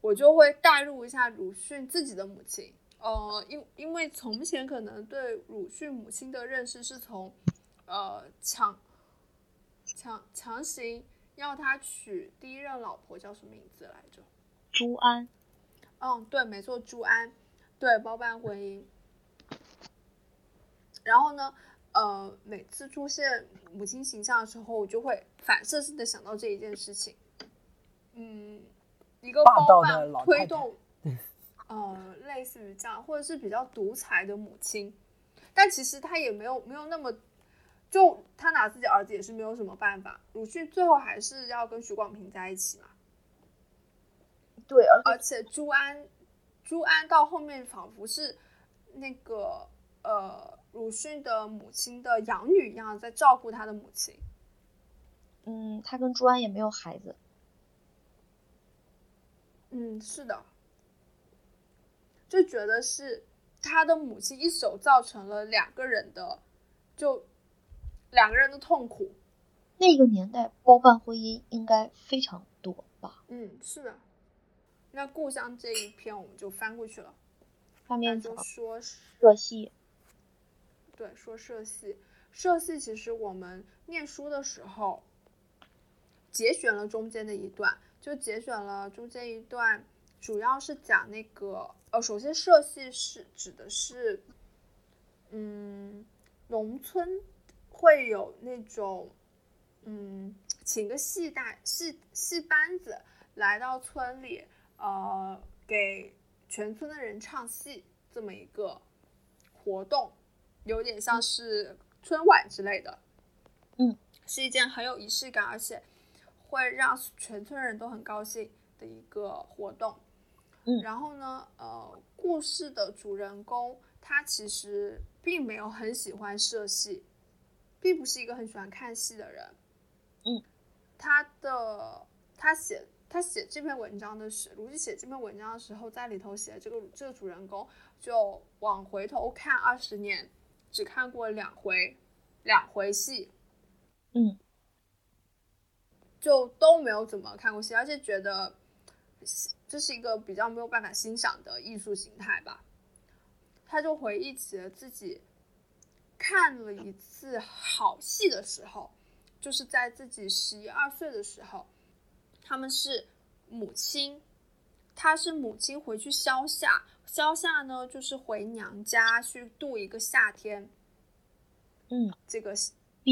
[SPEAKER 1] 我就会代入一下鲁迅自己的母亲。呃，因因为从前可能对鲁迅母亲的认识是从呃强强强行。要他娶第一任老婆叫什么名字来着？
[SPEAKER 3] 朱安。
[SPEAKER 1] 嗯，对，没错，朱安，对，包办婚姻。然后呢，呃，每次出现母亲形象的时候，我就会反射性的想到这一件事情。嗯，一个包办推动，呃，类似于这样，或者是比较独裁的母亲，但其实他也没有没有那么。就他拿自己儿子也是没有什么办法，鲁迅最后还是要跟许广平在一起嘛。
[SPEAKER 3] 对，
[SPEAKER 1] 而且朱安，朱安到后面仿佛是那个呃鲁迅的母亲的养女一样，在照顾他的母亲。
[SPEAKER 3] 嗯，他跟朱安也没有孩子。
[SPEAKER 1] 嗯，是的，就觉得是他的母亲一手造成了两个人的就。两个人的痛苦，
[SPEAKER 3] 那个年代包办婚姻应该非常多吧？
[SPEAKER 1] 嗯，是的。那故乡这一篇我们就翻过去了，
[SPEAKER 3] 翻面
[SPEAKER 1] 就说
[SPEAKER 3] 社戏。
[SPEAKER 1] 对，说社戏，社戏其实我们念书的时候节选了中间的一段，就节选了中间一段，主要是讲那个呃，首先社戏是指的是，嗯，农村会有那种，嗯，请个戏大戏戏班子来到村里，呃，给全村的人唱戏这么一个活动，有点像是春晚之类的，
[SPEAKER 3] 嗯，
[SPEAKER 1] 是一件很有仪式感，而且会让全村人都很高兴的一个活动。
[SPEAKER 3] 嗯
[SPEAKER 1] 然后呢，呃，故事的主人公他其实并没有很喜欢社戏，并不是一个很喜欢看戏的人。
[SPEAKER 3] 嗯，
[SPEAKER 1] 他的他写他写这篇文章的时，卢记写这篇文章的时候，在里头写这个这个主人公就往回头看二十年，只看过两回两回戏，
[SPEAKER 3] 嗯
[SPEAKER 1] 就都没有怎么看过戏，而且觉得这是一个比较没有办法欣赏的艺术形态吧。他就回忆起了自己看了一次好戏的时候，就是在自己十一二岁的时候，他们是母亲，他是母亲回去消夏，消夏呢就是回娘家去度一个夏天，
[SPEAKER 3] 嗯，
[SPEAKER 1] 这个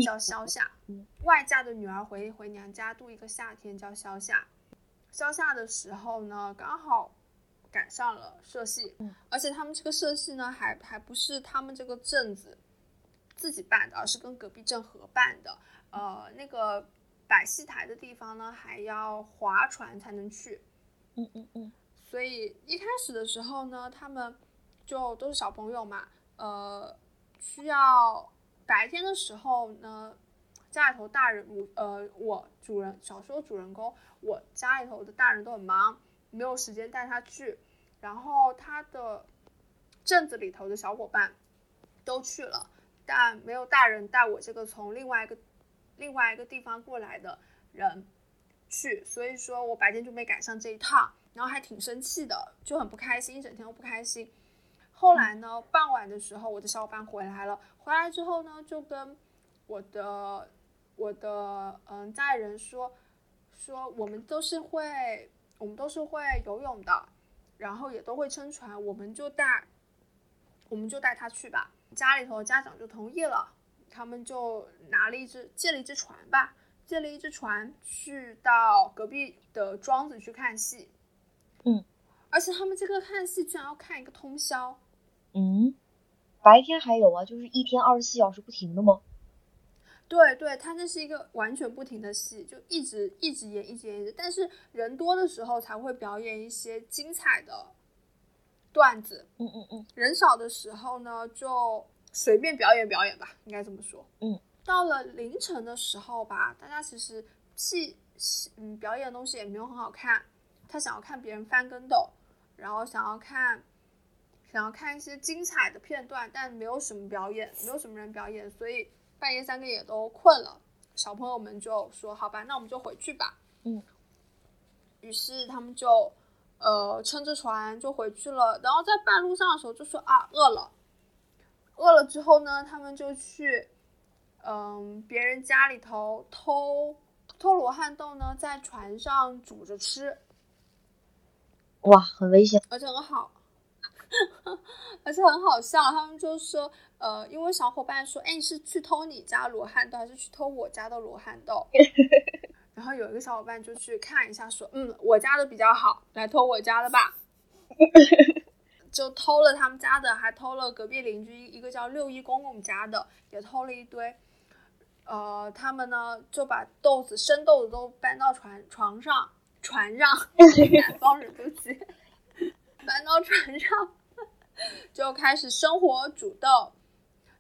[SPEAKER 1] 叫消夏
[SPEAKER 3] 嗯。
[SPEAKER 1] 外嫁的女儿回回娘家度一个夏天叫消夏。消夏的时候呢，刚好赶上了社戏，
[SPEAKER 3] 嗯
[SPEAKER 1] 而且他们这个社戏呢，还还不是他们这个镇子自己办的，而是跟隔壁镇合办的。呃，那个摆戏台的地方呢，还要划船才能去。
[SPEAKER 3] 嗯嗯嗯
[SPEAKER 1] 所以一开始的时候呢，他们就都是小朋友嘛，呃，需要白天的时候呢，家里头大人，我呃，我主人小说主人公，我家里头的大人都很忙，没有时间带他去，然后他的镇子里头的小伙伴都去了，但没有大人带我这个从另外一个另外一个地方过来的人去，所以说我白天就没赶上这一趟，然后还挺生气的，就很不开心，一整天都不开心。后来呢，傍晚的时候，我的小伙伴回来了，回来之后呢，就跟我的我的嗯家里人说说我们都是会我们都是会游泳的，然后也都会撑船，我们就带我们就带他去吧。家里头家长就同意了，他们就拿了一只借了一只船吧，借了一只船去到隔壁的庄子去看戏。
[SPEAKER 3] 嗯，
[SPEAKER 1] 而且他们这个看戏居然要看一个通宵。
[SPEAKER 3] 嗯，白天还有啊，就是一天二十四小时不停的吗？
[SPEAKER 1] 对对，他那是一个完全不停的戏，就一直一直演，一直演，一直。但是人多的时候才会表演一些精彩的段子，
[SPEAKER 3] 嗯嗯嗯
[SPEAKER 1] 人少的时候呢，就随便表演表演吧，应该这么说。
[SPEAKER 3] 嗯，
[SPEAKER 1] 到了凌晨的时候吧，大家其实戏戏嗯表演的东西也没有很好看，他想要看别人翻跟斗，然后想要看想要看一些精彩的片段，但没有什么表演，没有什么人表演，所以半夜三更也都困了。小朋友们就说：“好吧，那我们就回去吧。”
[SPEAKER 3] 嗯，
[SPEAKER 1] 于是他们就呃撑着船就回去了。然后在半路上的时候就说：“啊，饿了。”饿了之后呢，他们就去嗯别人家里头偷偷罗汉豆呢，在船上煮着吃。
[SPEAKER 3] 哇，很危险。
[SPEAKER 1] 而且很好，而且很好笑。他们就说，呃，因为小伙伴说，哎，你是去偷你家罗汉豆，还是去偷我家的罗汉豆？然后有一个小伙伴就去看一下，说，嗯，我家的比较好，来偷我家的吧。就偷了他们家的，还偷了隔壁邻居一个叫六一公公家的，也偷了一堆。呃，他们呢就把豆子生豆子都搬到船床上，船上，南方人对不起，搬到船上，就开始生火煮豆，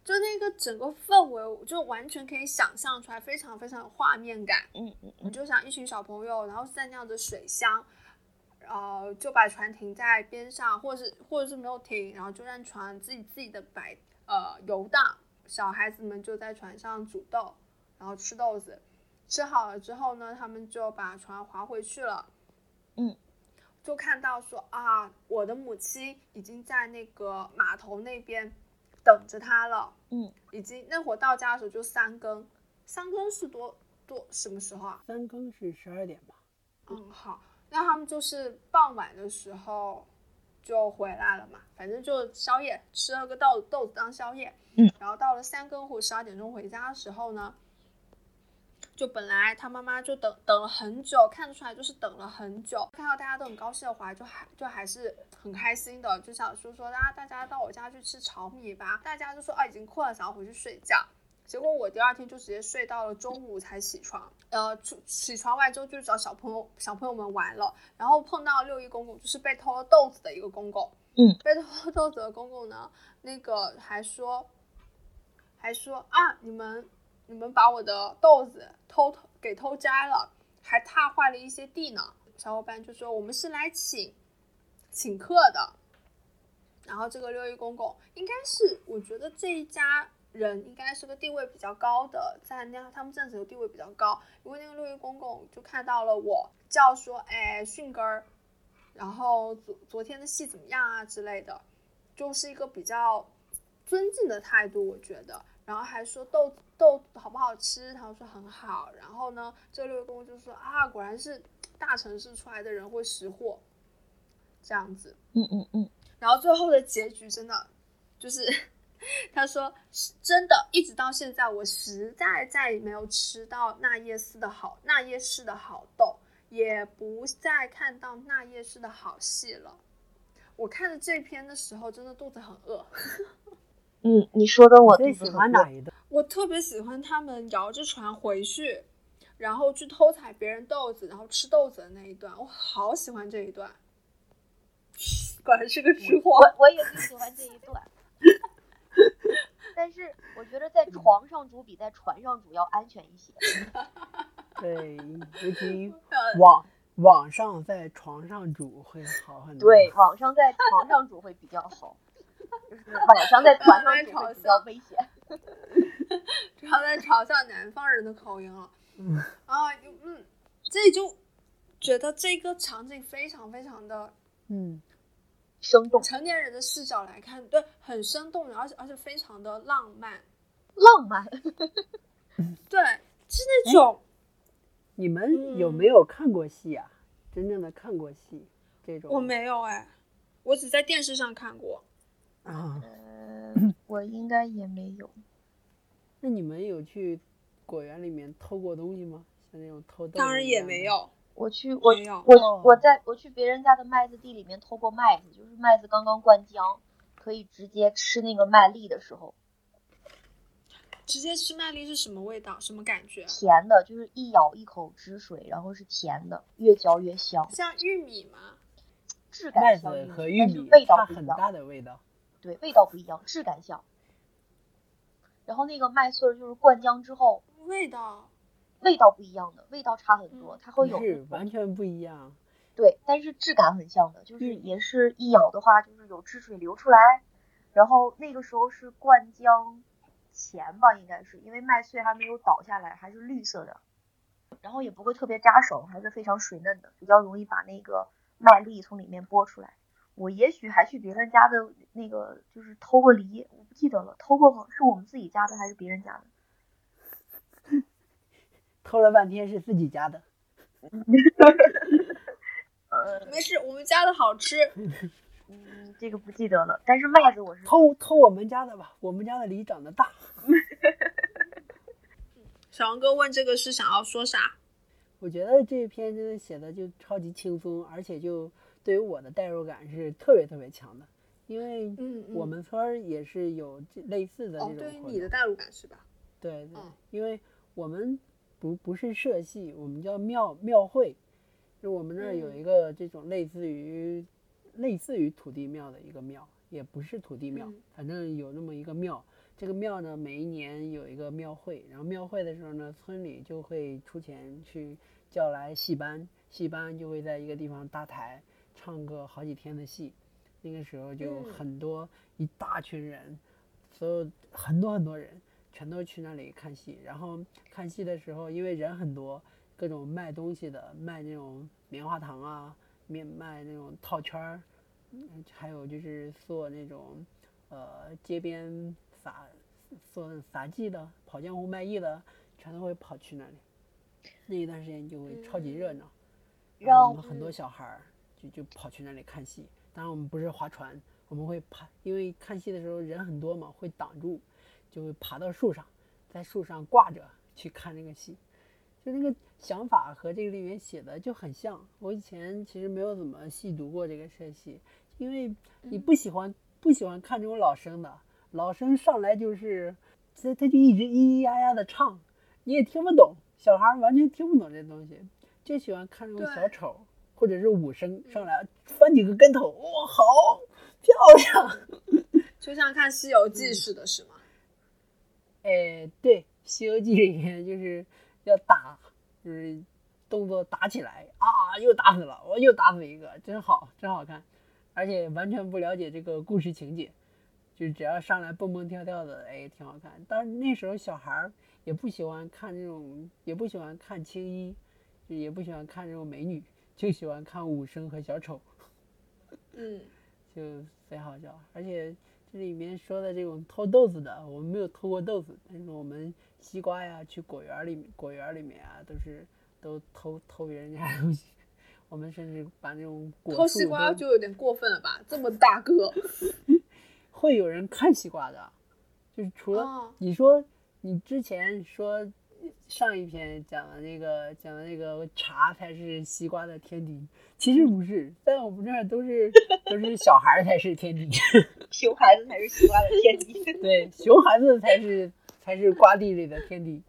[SPEAKER 1] 就那个整个氛围，就完全可以想象出来，非常非常有画面感。
[SPEAKER 3] 嗯嗯嗯
[SPEAKER 1] 就想一群小朋友，然后在那样的水乡，呃，就把船停在边上，或者是或者是没有停，然后就让船自己自己的摆呃游荡，小孩子们就在船上煮豆，然后吃豆子，吃好了之后呢，他们就把船划回去了。
[SPEAKER 3] 嗯，
[SPEAKER 1] 就看到说啊，我的母亲已经在那个码头那边等着他了。
[SPEAKER 3] 嗯，
[SPEAKER 1] 已经那会儿到家的时候就三更，三更是多多什么时候啊？
[SPEAKER 2] 三更是十二点吧？
[SPEAKER 1] 嗯，好，那他们就是傍晚的时候就回来了嘛，反正就宵夜吃了个豆豆子当宵夜。
[SPEAKER 3] 嗯，
[SPEAKER 1] 然后到了三更或十二点钟回家的时候呢，就本来他妈妈就等等了很久，看得出来就是等了很久，看到大家都很高兴的回来，就还就还是很开心的，就想说说大家，大家到我家去吃炒米吧。大家就说啊，已经困了，想要回去睡觉。结果我第二天就直接睡到了中午才起床，呃，起起床完之后就找小朋友小朋友们玩了，然后碰到六一公公，就是被偷了豆子的一个公公，
[SPEAKER 3] 嗯，
[SPEAKER 1] 被偷了豆子的公公呢，那个还说，还说啊，你们你们把我的豆子偷偷给偷摘了，还踏坏了一些地呢。小伙伴就说我们是来请请客的，然后这个六一公公应该是，我觉得这一家。人应该是个地位比较高的，在那他们镇子有地位比较高，因为那个六一公公就看到了我叫说，哎，迅根儿，然后昨昨天的戏怎么样啊之类的，就是一个比较尊敬的态度，我觉得，然后还说豆子豆好不好吃，他说很好，然后呢，这六公就说啊，果然是大城市出来的人会识货，这样子，
[SPEAKER 3] 嗯嗯嗯，
[SPEAKER 1] 然后最后的结局真的就是。他说：“是真的，一直到现在，我实在再也没有吃到那夜市的好那夜市的好豆，也不再看到那夜市的好戏了。我看着这篇的时候，真的肚子很饿。
[SPEAKER 3] 嗯，你说的我
[SPEAKER 2] 最喜欢哪一段？
[SPEAKER 1] 我特别喜欢他们摇着船回去，然后去偷采别人豆子，然后吃豆子的那一段，我好喜欢这一段。果然是个吃货，
[SPEAKER 3] 我我也最喜欢这一段。”但是我觉得在床上煮比在船上煮要安全一些。
[SPEAKER 2] 对，尤其网网上在床上煮会好很多。
[SPEAKER 3] 对，网上在床上煮会比较好，就 是晚上在船上比较危险。
[SPEAKER 1] 主要在嘲笑南方人的口音了。
[SPEAKER 2] 嗯
[SPEAKER 1] 啊，嗯，这里就觉得这个场景非常非常的
[SPEAKER 2] 嗯。
[SPEAKER 3] 生动，
[SPEAKER 1] 成年人的视角来看，对，很生动，而且而且非常的浪漫，
[SPEAKER 3] 浪漫，
[SPEAKER 1] 对，是那种。
[SPEAKER 2] 你们有没有看过戏啊？真正的看过戏这种？
[SPEAKER 1] 我没有哎，我只在电视上看过。
[SPEAKER 2] 啊，
[SPEAKER 3] 呃，我应该也没有。
[SPEAKER 2] 那你们有去果园里面偷过东西吗？像那种偷豆？
[SPEAKER 1] 当然也没有。
[SPEAKER 3] 我去，我我我在我去别人家的麦子地里面偷过麦子，就是麦子刚刚灌浆，可以直接吃那个麦粒的时候，
[SPEAKER 1] 直接吃麦粒是什么味道？什么感觉？
[SPEAKER 3] 甜的，就是一咬一口汁水，然后是甜的，越嚼越香。
[SPEAKER 1] 像玉米吗？
[SPEAKER 3] 质感
[SPEAKER 2] 麦
[SPEAKER 3] 像
[SPEAKER 2] 子和
[SPEAKER 3] 玉米，味道
[SPEAKER 2] 很大。的味道。
[SPEAKER 3] 对，味道不一样，质感像。然后那个麦穗儿就是灌浆之后，
[SPEAKER 1] 味道
[SPEAKER 3] 味道不一样的，味道差很多，
[SPEAKER 1] 嗯
[SPEAKER 3] 它会有
[SPEAKER 2] 是完全不一样。
[SPEAKER 3] 对，但是质感很像的，就是
[SPEAKER 2] 嗯
[SPEAKER 3] 也是一咬的话，就是有汁水流出来，然后那个时候是灌浆前吧，应该是因为麦穗还没有倒下来，还是绿色的，然后也不会特别扎手，还是非常水嫩的，比较容易把那个麦粒从里面剥出来。我也许还去别人家的那个就是偷过梨，我不记得了，偷过是我们自己家的还是别人家的？
[SPEAKER 2] 偷了半天是自己家的。
[SPEAKER 3] 呃，
[SPEAKER 1] 没事，我们家的好吃。
[SPEAKER 3] 嗯，这个不记得了，但是麦子我是
[SPEAKER 2] 偷偷我们家的吧，我们家的梨长得大。
[SPEAKER 1] 小王哥问这个是想要说啥？
[SPEAKER 2] 我觉得这篇真的写的就超级轻松，而且就对于我的代入感是特别特别强的，因为我们村儿也是有这类似的这
[SPEAKER 1] 哦，
[SPEAKER 2] 种
[SPEAKER 1] 对于你的代入感是吧？
[SPEAKER 2] 对对
[SPEAKER 1] 嗯，
[SPEAKER 2] 因为我们不不是社戏，我们叫庙庙会，就我们那儿有
[SPEAKER 1] 嗯
[SPEAKER 2] 一个这种类似于类似于土地庙的一个庙，也不是土地庙
[SPEAKER 1] 嗯，
[SPEAKER 2] 反正有那么一个庙。这个庙呢，每一年有一个庙会，然后庙会的时候呢，村里就会出钱去叫来戏班，戏班就会在一个地方搭台唱个好几天的戏。那个时候就
[SPEAKER 1] 嗯
[SPEAKER 2] 很多一大群人，所有很多很多人全都去那里看戏。然后看戏的时候，因为人很多，各种卖东西的，卖那种棉花糖啊，面卖那种套圈儿，嗯还有就是做那种呃街边撒做那杂技的，跑江湖卖艺的，全都会跑去那里。那一段时间就会超级热闹。然后我们很多小孩儿就就跑去那里看戏。当然我们不是划船，我们会爬，因为看戏的时候人很多嘛，会挡住，就会爬到树上，在树上挂着去看那个戏。就那个想法和这个里面写的就很像。我以前其实没有怎么细读过这个社戏，因为你不喜欢不喜欢看这种老生的，老生上来就是他他就一直咿咿呀呀的唱，你也听不懂，小孩儿完全听不懂这东西，就喜欢看这种小丑或者是武生上来翻几个跟头，哇，好漂亮！
[SPEAKER 1] 就像看《西游记》似的，是吗？
[SPEAKER 2] 哎，对，《西游记》里面就是要打，就是动作打起来啊，又打死了，我又打死一个，真好，真好看，而且完全不了解这个故事情节，就只要上来蹦蹦跳跳的，哎，挺好看。但是那时候小孩儿也不喜欢看这种，也不喜欢看青衣，也不喜欢看这种美女，就喜欢看武生和小丑。
[SPEAKER 1] 嗯，
[SPEAKER 2] 就贼好笑，而且这里面说的这种偷豆子的，我们没有偷过豆子，但是我们西瓜呀，去果园里面，果园里面啊，都是都偷偷别人家的东西。我们甚至把那种果
[SPEAKER 1] 西瓜就有点过分了吧？这么大个，
[SPEAKER 2] 会有人看西瓜的，就是除了、
[SPEAKER 1] 哦
[SPEAKER 2] 你说你之前说上一篇讲的那个讲的那个茶才是西瓜的天敌，其实不是，在我们这儿都是都是小孩儿才是天敌。
[SPEAKER 3] 熊孩子才是西瓜的天敌。
[SPEAKER 2] 对，熊孩子才是才是瓜地里的天敌。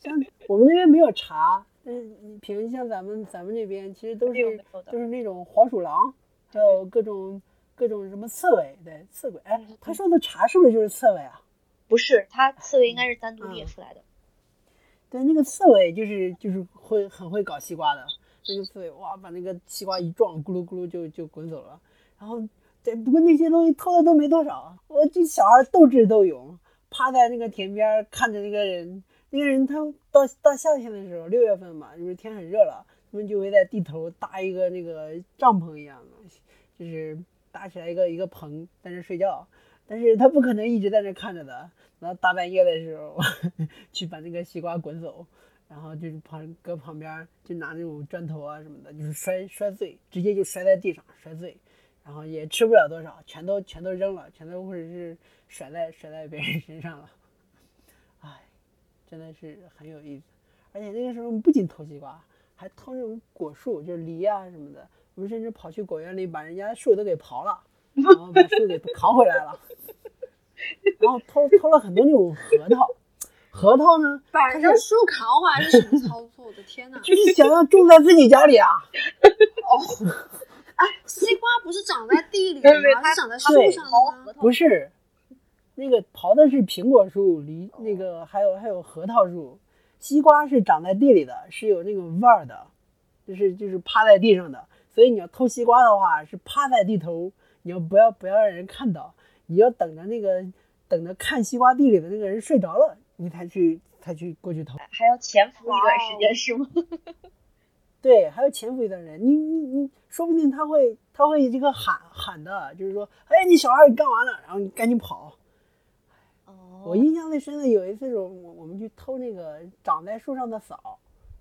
[SPEAKER 2] 像我们那边没有茶，嗯，你平像咱们咱们这边其实都是都是那种黄鼠狼，还有各种各种什么刺猬，对，刺猬。哎，他说的茶是不是就是刺猬啊？
[SPEAKER 3] 不是，它刺猬应该是单独列
[SPEAKER 2] 嗯
[SPEAKER 3] 出来的。
[SPEAKER 2] 对，那个刺猬就是就是会很会搞西瓜的，那个刺猬哇，把那个西瓜一撞，咕噜咕噜就就滚走了。然后，对，不过那些东西偷的都没多少，我这小孩斗智斗勇，趴在那个田边看着那个人，那个人他到到夏天的时候，六月份嘛，就是天很热了，他们就会在地头搭一个那个帐篷一样的，就是搭起来一个一个棚在那睡觉。但是他不可能一直在那看着的，然后大半夜的时候 去把那个西瓜滚走，然后就是旁搁旁边就拿那种砖头啊什么的，就是摔摔碎，直接就摔在地上摔碎，然后也吃不了多少，全都全都扔了，全都或者是甩在甩在别人身上了，唉，真的是很有意思。而且那个时候不仅偷西瓜，还偷那种果树，就是梨啊什么的。我们甚至跑去果园里把人家树都给刨了，然后把树给扛回来了。然后偷偷了很多那种核桃，核桃呢，
[SPEAKER 1] 把人家树扛回来是什么操作？我的天呐！
[SPEAKER 2] 就是想要种在自己家里啊。
[SPEAKER 1] 哦哎，西瓜不是长在地里的吗？
[SPEAKER 3] 它
[SPEAKER 1] 是长在树上的吗？
[SPEAKER 2] 不是，那个刨的是苹果树、梨，那个还有还有核桃树，西瓜是长在地里的，是有那个味儿的，就是就是趴在地上的。所以你要偷西瓜的话，是趴在地头，你要不要不要让人看到，你要等着那个等着看西瓜地里的那个人睡着了，你才去才去过去偷。
[SPEAKER 3] 还要潜伏一段时间是吗？
[SPEAKER 2] 对，还要潜伏一段人，你你你，说不定他会他会这个喊喊的，就是说，哎，你小孩儿你干嘛呢？然后你赶紧跑。
[SPEAKER 3] 哦
[SPEAKER 2] 我印象最深的有一次是我我们去偷那个长在树上的枣，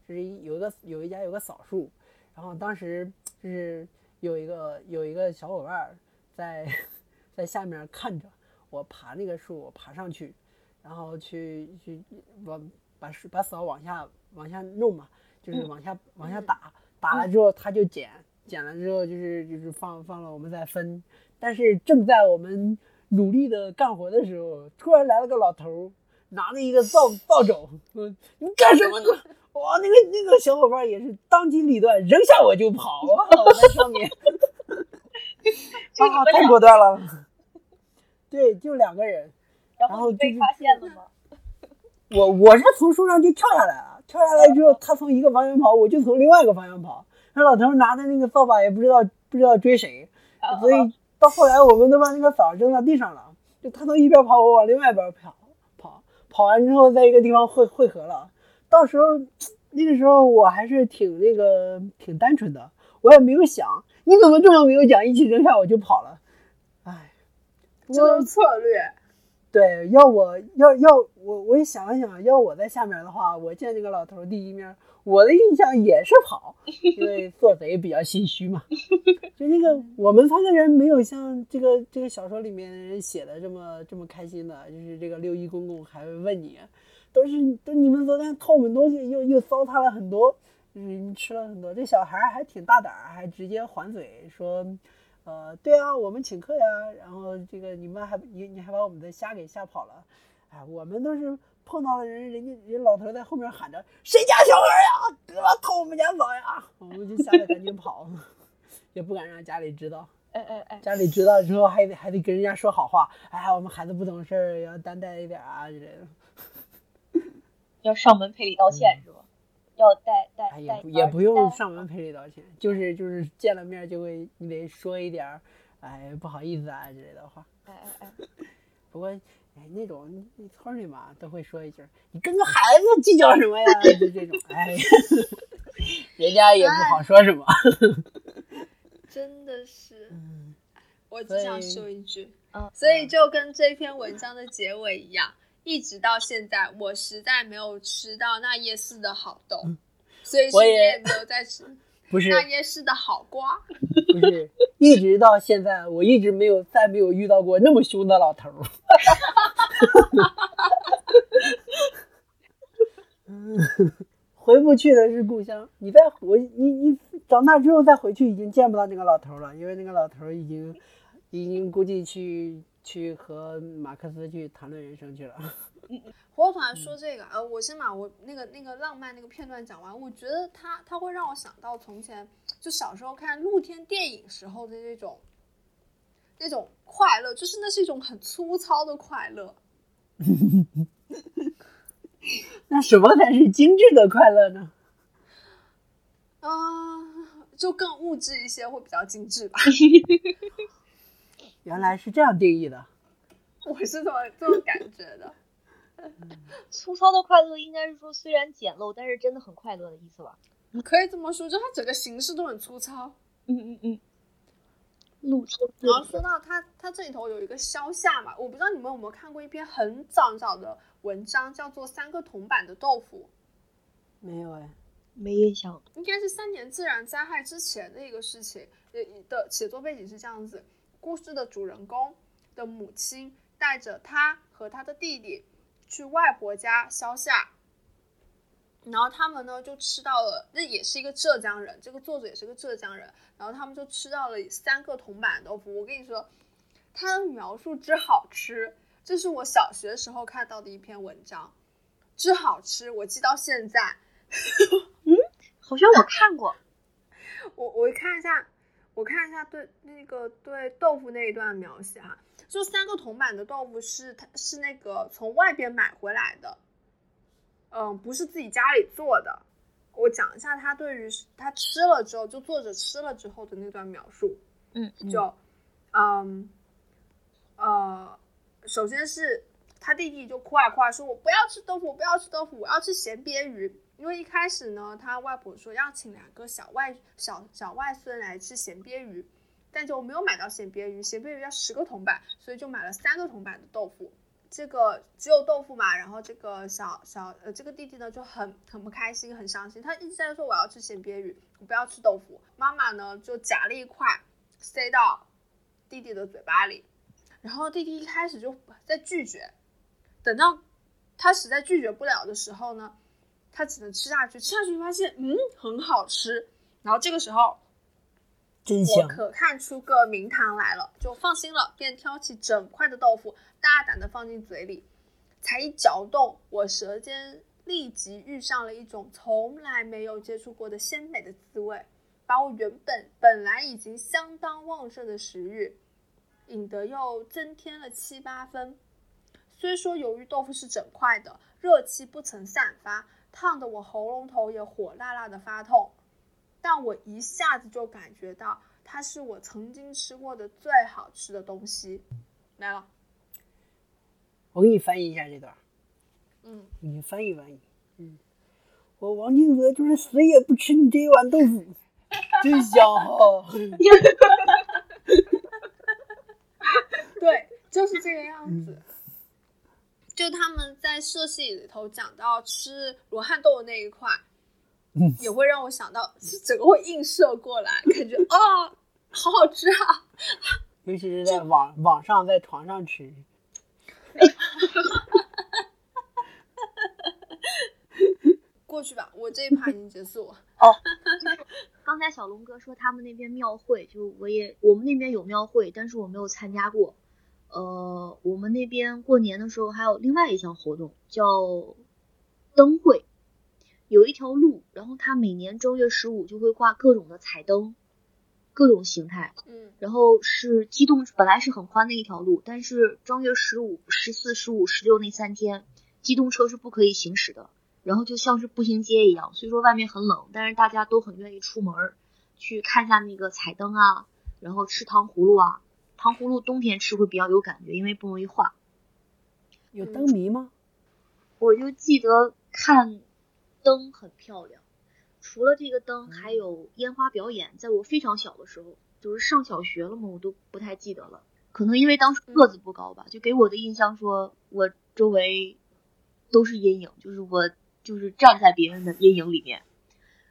[SPEAKER 2] 就是有一个有一家有个枣树，然后当时就是有一个有一个小伙伴儿在 在下面看着我爬那个树，我爬上去，然后去去往把把扫往下往下弄嘛，就是
[SPEAKER 3] 嗯。
[SPEAKER 2] 往下往下打，打了之后他就捡，捡了之后就是就是放放了我们再分，但是正在我们努力的干活的时候，突然来了个老头儿，拿着一个扫 扫帚，嗯，你干什么呢？哇，那个那个小伙伴也是当机立断，扔下我就跑，哇，我在上面，啊，太果断了。对，就两个人，
[SPEAKER 3] 然
[SPEAKER 2] 然后
[SPEAKER 3] 被发现了吗？
[SPEAKER 2] 我我是从树上就跳下来了，跳下来之后，他从一个方向跑，我就从另外一个方向跑。那老头儿拿的那个扫把，也不知道不知道追谁，所以到后来我们都把那个扫扔到地上了。就他从一边跑，我往另外一边跑，跑跑完之后，在一个地方汇汇合了。到时候那个时候我还是挺那个挺单纯的，我也没有想你怎么这么没有讲，一起扔下我就跑了。唉，不过
[SPEAKER 1] 这都是策略。
[SPEAKER 2] 对，要我要要我我也想了想，要我在下面的话，我见那个老头儿第一面，我的印象也是跑，因为做贼比较心虚嘛。就那个我们三个人没有像这个这个小说里面人写的这么这么开心的，就是这个六一公公还会问你，都是都你们昨天偷我们东西，又又糟蹋了很多，就是你吃了很多。这小孩还挺大胆，还直接还嘴说，呃，对啊，我们请客呀，然后这个你们还你你还把我们的虾给吓跑了，哎，我们都是。碰到了人，人家人老头在后面喊着：“谁家小孩呀？别偷我们家枣呀！”我们就吓得赶紧跑，也不敢让家里知道。
[SPEAKER 3] 哎哎哎，
[SPEAKER 2] 家里知道之后还得还得跟人家说好话。哎，我们孩子不懂事儿，要担待一点啊之类的。
[SPEAKER 3] 要上门赔礼道歉是吧？要带带
[SPEAKER 2] 也也不用上门赔礼道歉，就是就是见了面就会你得说一点，哎不好意思啊之类的话。
[SPEAKER 3] 哎哎哎，
[SPEAKER 2] 不过。哎，那种村里嘛，都会说一句：“你跟个孩子计较什么呀？” 就这种，哎，人家也不好说什么。
[SPEAKER 1] 真的是，我只想说一句，
[SPEAKER 3] 嗯，
[SPEAKER 1] 所以就跟这篇文章的结尾一样，一直到现在，我实在没有吃到那夜市的好豆，所以
[SPEAKER 2] 我
[SPEAKER 1] 也没有再吃。
[SPEAKER 2] 不是
[SPEAKER 1] 那夜市的好瓜，
[SPEAKER 2] 不是 一直到现在，我一直没有再没有遇到过那么凶的老头儿。回不去的是故乡，你再回你你长大之后再回去，已经见不到那个老头了，因为那个老头已经已经估计去去和马克思去谈论人生去了。
[SPEAKER 1] 火团说这个，呃，我先把我那个那个浪漫那个片段讲完。我觉得他他会让我想到从前就小时候看露天电影时候的那种那种快乐，就是那是一种很粗糙的快乐。
[SPEAKER 2] 那什么才是精致的快乐呢？
[SPEAKER 1] 啊，就更物质一些，会比较精致吧。
[SPEAKER 2] 原来是这样定义的，
[SPEAKER 1] 我是这么这么感觉的。
[SPEAKER 3] 粗糙的快乐应该是说，虽然简陋，但是真的很快乐的意思吧？
[SPEAKER 1] 可以这么说，就它整个形式都很粗糙。
[SPEAKER 3] 嗯嗯嗯。露出。
[SPEAKER 1] 然后说到它，它这里头有一个消夏嘛，我不知道你们有没有看过一篇很早很早的文章，叫做《三个铜板的豆腐》。
[SPEAKER 2] 没有哎，
[SPEAKER 3] 没印象。
[SPEAKER 1] 应该是三年自然灾害之前的一个事情。呃，的写作背景是这样子：故事的主人公的母亲带着他和他的弟弟。去外婆家消夏，然后他们呢就吃到了，那也是一个浙江人，这个作者也是个浙江人，然后他们就吃到了三个铜板豆腐。我跟你说，他的描述之好吃，这是我小学时候看到的一篇文章，之好吃，我记到现在。
[SPEAKER 3] 嗯，好像我看过，
[SPEAKER 1] 我我看一下，我看一下对那个对豆腐那一段描写哈。就三个铜板的豆腐是它是那个从外边买回来的，嗯，不是自己家里做的。我讲一下他对于他吃了之后，就作者吃了之后的那段描述。
[SPEAKER 3] 嗯，
[SPEAKER 1] 就，嗯，呃，首先是他弟弟就哭啊哭啊，说我不要吃豆腐，我不要吃豆腐，我要吃咸鳖鱼。因为一开始呢，他外婆说要请两个小外小小外孙来吃咸鳖鱼。但就没有买到咸鳖鱼，咸鳖鱼要十个铜板，所以就买了三个铜板的豆腐。这个只有豆腐嘛，然后这个小小呃这个弟弟呢就很很不开心，很伤心，他一直在说我要吃咸鳖鱼，我不要吃豆腐。妈妈呢就夹了一块塞到弟弟的嘴巴里，然后弟弟一开始就在拒绝，等到他实在拒绝不了的时候呢，他只能吃下去，吃下去发现嗯很好吃，然后这个时候。我可看出个名堂来了，就放心了，便挑起整块的豆腐，大胆的放进嘴里。才一嚼动，我舌尖立即遇上了一种从来没有接触过的鲜美的滋味，把我原本本来已经相当旺盛的食欲，引得又增添了七八分。虽说由于豆腐是整块的，热气不曾散发，烫的我喉咙头也火辣辣的发痛。但我一下子就感觉到，它是我曾经吃过的最好吃的东西。来了，
[SPEAKER 2] 我给你翻译一下这段。
[SPEAKER 1] 嗯，
[SPEAKER 2] 你翻译翻译。嗯，我王金泽就是死也不吃你这一碗豆腐，真香哈！
[SPEAKER 1] 对，就是这个样子。就他们在社戏里头讲到吃罗汉豆的那一块。嗯也会让我想到，是整个会映射过来，感觉哦，好好吃啊！
[SPEAKER 2] 尤其是在网网上在床上吃。
[SPEAKER 1] 过去吧，我这一趴已经结束了。
[SPEAKER 3] 哦，就是刚才小龙哥说他们那边庙会，就我也我们那边有庙会，但是我没有参加过。呃，我们那边过年的时候还有另外一项活动叫灯会，有一条路，然后它每年正月十五就会挂各种的彩灯，各种形态。
[SPEAKER 1] 嗯，
[SPEAKER 3] 然后是机动，本来是很宽的一条路，但是正月十五、十四、十五、十六那三天，机动车是不可以行驶的。然后就像是步行街一样，虽说外面很冷，但是大家都很愿意出门儿去看一下那个彩灯啊，然后吃糖葫芦啊。糖葫芦冬天吃会比较有感觉，因为不容易化。
[SPEAKER 2] 有灯谜吗？
[SPEAKER 3] 我就记得看灯很漂亮，除了这个灯，还有烟花表演。在我非常小的时候，就是上小学了嘛，我都不太记得了。可能因为当时个子不高吧，就给我的印象说我周围都是阴影，就是我就是站在别人的阴影里面。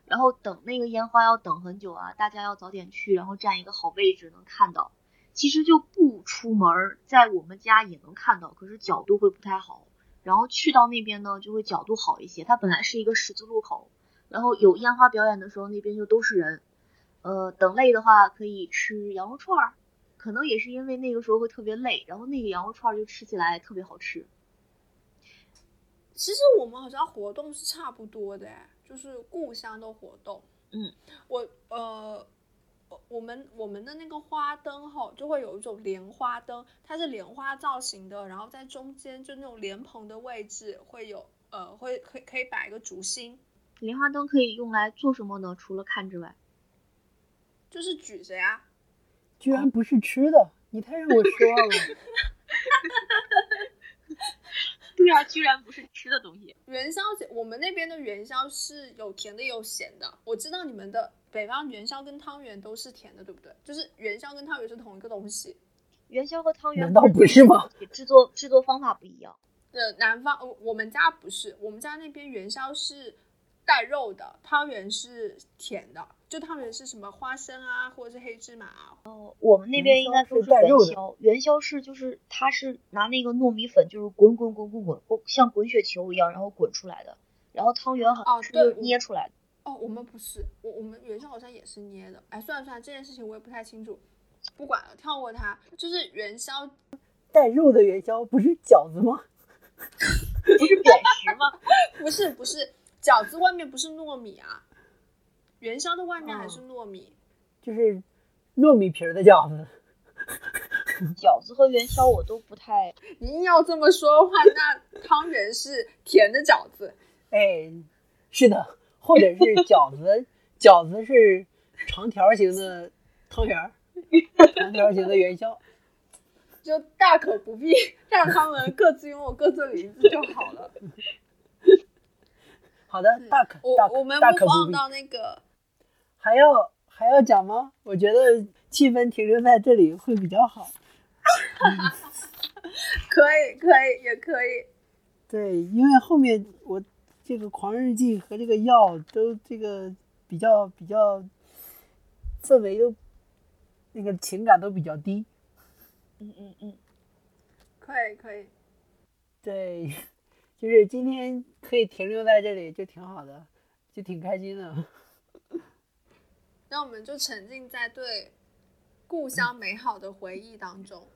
[SPEAKER 3] 然后等那个烟花要等很久啊，大家要早点去，然后占一个好位置能看到。其实就不出门，在我们家也能看到，可是角度会不太好。然后去到那边呢，就会角度好一些。它本来是一个十字路口，然后有烟花表演的时候，那边就都是人。呃，等累的话可以吃羊肉串儿，可能也是因为那个时候会特别累，然后那个羊肉串儿就吃起来特别好吃。
[SPEAKER 1] 其实我们好像活动是差不多的，就是故乡的活动。
[SPEAKER 3] 嗯，
[SPEAKER 1] 我呃。我们我们的那个花灯哈，就会有一种莲花灯，它是莲花造型的，然后在中间就那种莲蓬的位置会有呃，会可可以摆一个竹心。
[SPEAKER 3] 莲花灯可以用来做什么呢？除了看之外，
[SPEAKER 1] 就是举着呀。
[SPEAKER 2] 居然不是吃的，你太让我失望了。
[SPEAKER 3] 对啊，居然不是吃的东西。
[SPEAKER 1] 元宵节，我们那边的元宵是有甜的也有咸的。我知道你们的。北方元宵跟汤圆都是甜的，对不对？就是元宵跟汤圆是同一个东西。
[SPEAKER 3] 元宵和汤圆
[SPEAKER 2] 难道不是吗？
[SPEAKER 3] 制作制作方法不一样。
[SPEAKER 1] 呃，南方我们家不是，我们家那边元宵是带肉的，汤圆是甜的。就汤圆是什么花生啊，或者是黑芝麻啊。
[SPEAKER 3] 哦，我们那边应该都是元宵。元宵是就是它是拿那个糯米粉，就是滚滚滚滚滚，像滚雪球一样，然后滚出来的。然后汤圆好像是捏出来的。
[SPEAKER 1] 哦，我们不是，我我们元宵好像也是捏的。哎，算了算了，这件事情我也不太清楚，不管了，跳过它。就是元宵
[SPEAKER 2] 带肉的元宵不是饺子吗？
[SPEAKER 3] 不是扁食吗？
[SPEAKER 1] 不是不是，饺子外面不是糯米啊，元宵的外面还是糯米，
[SPEAKER 2] 就是糯米皮的饺子。
[SPEAKER 3] 饺子和元宵我都不太。
[SPEAKER 1] 你硬要这么说的话，那汤圆是甜的饺子。
[SPEAKER 2] 哎，是的。或者是饺子，饺子是长条形的汤圆儿，长条形的元宵，
[SPEAKER 1] 就大可不必让他们各自拥有各自的名字就好了。
[SPEAKER 2] 好的，大可
[SPEAKER 1] 我我们不放到那个，
[SPEAKER 2] 还要还要讲吗？我觉得气氛停留在这里会比较好。
[SPEAKER 1] 可以，可以，也可以。
[SPEAKER 2] 对，因为后面我。这个狂日记和这个药都这个比较比较氛围都那个情感都比较低，
[SPEAKER 3] 嗯嗯嗯，
[SPEAKER 1] 可以可以，
[SPEAKER 2] 对，就是今天可以停留在这里就挺好的，就挺开心的。
[SPEAKER 1] 那我们就沉浸在对故乡美好的回忆当中。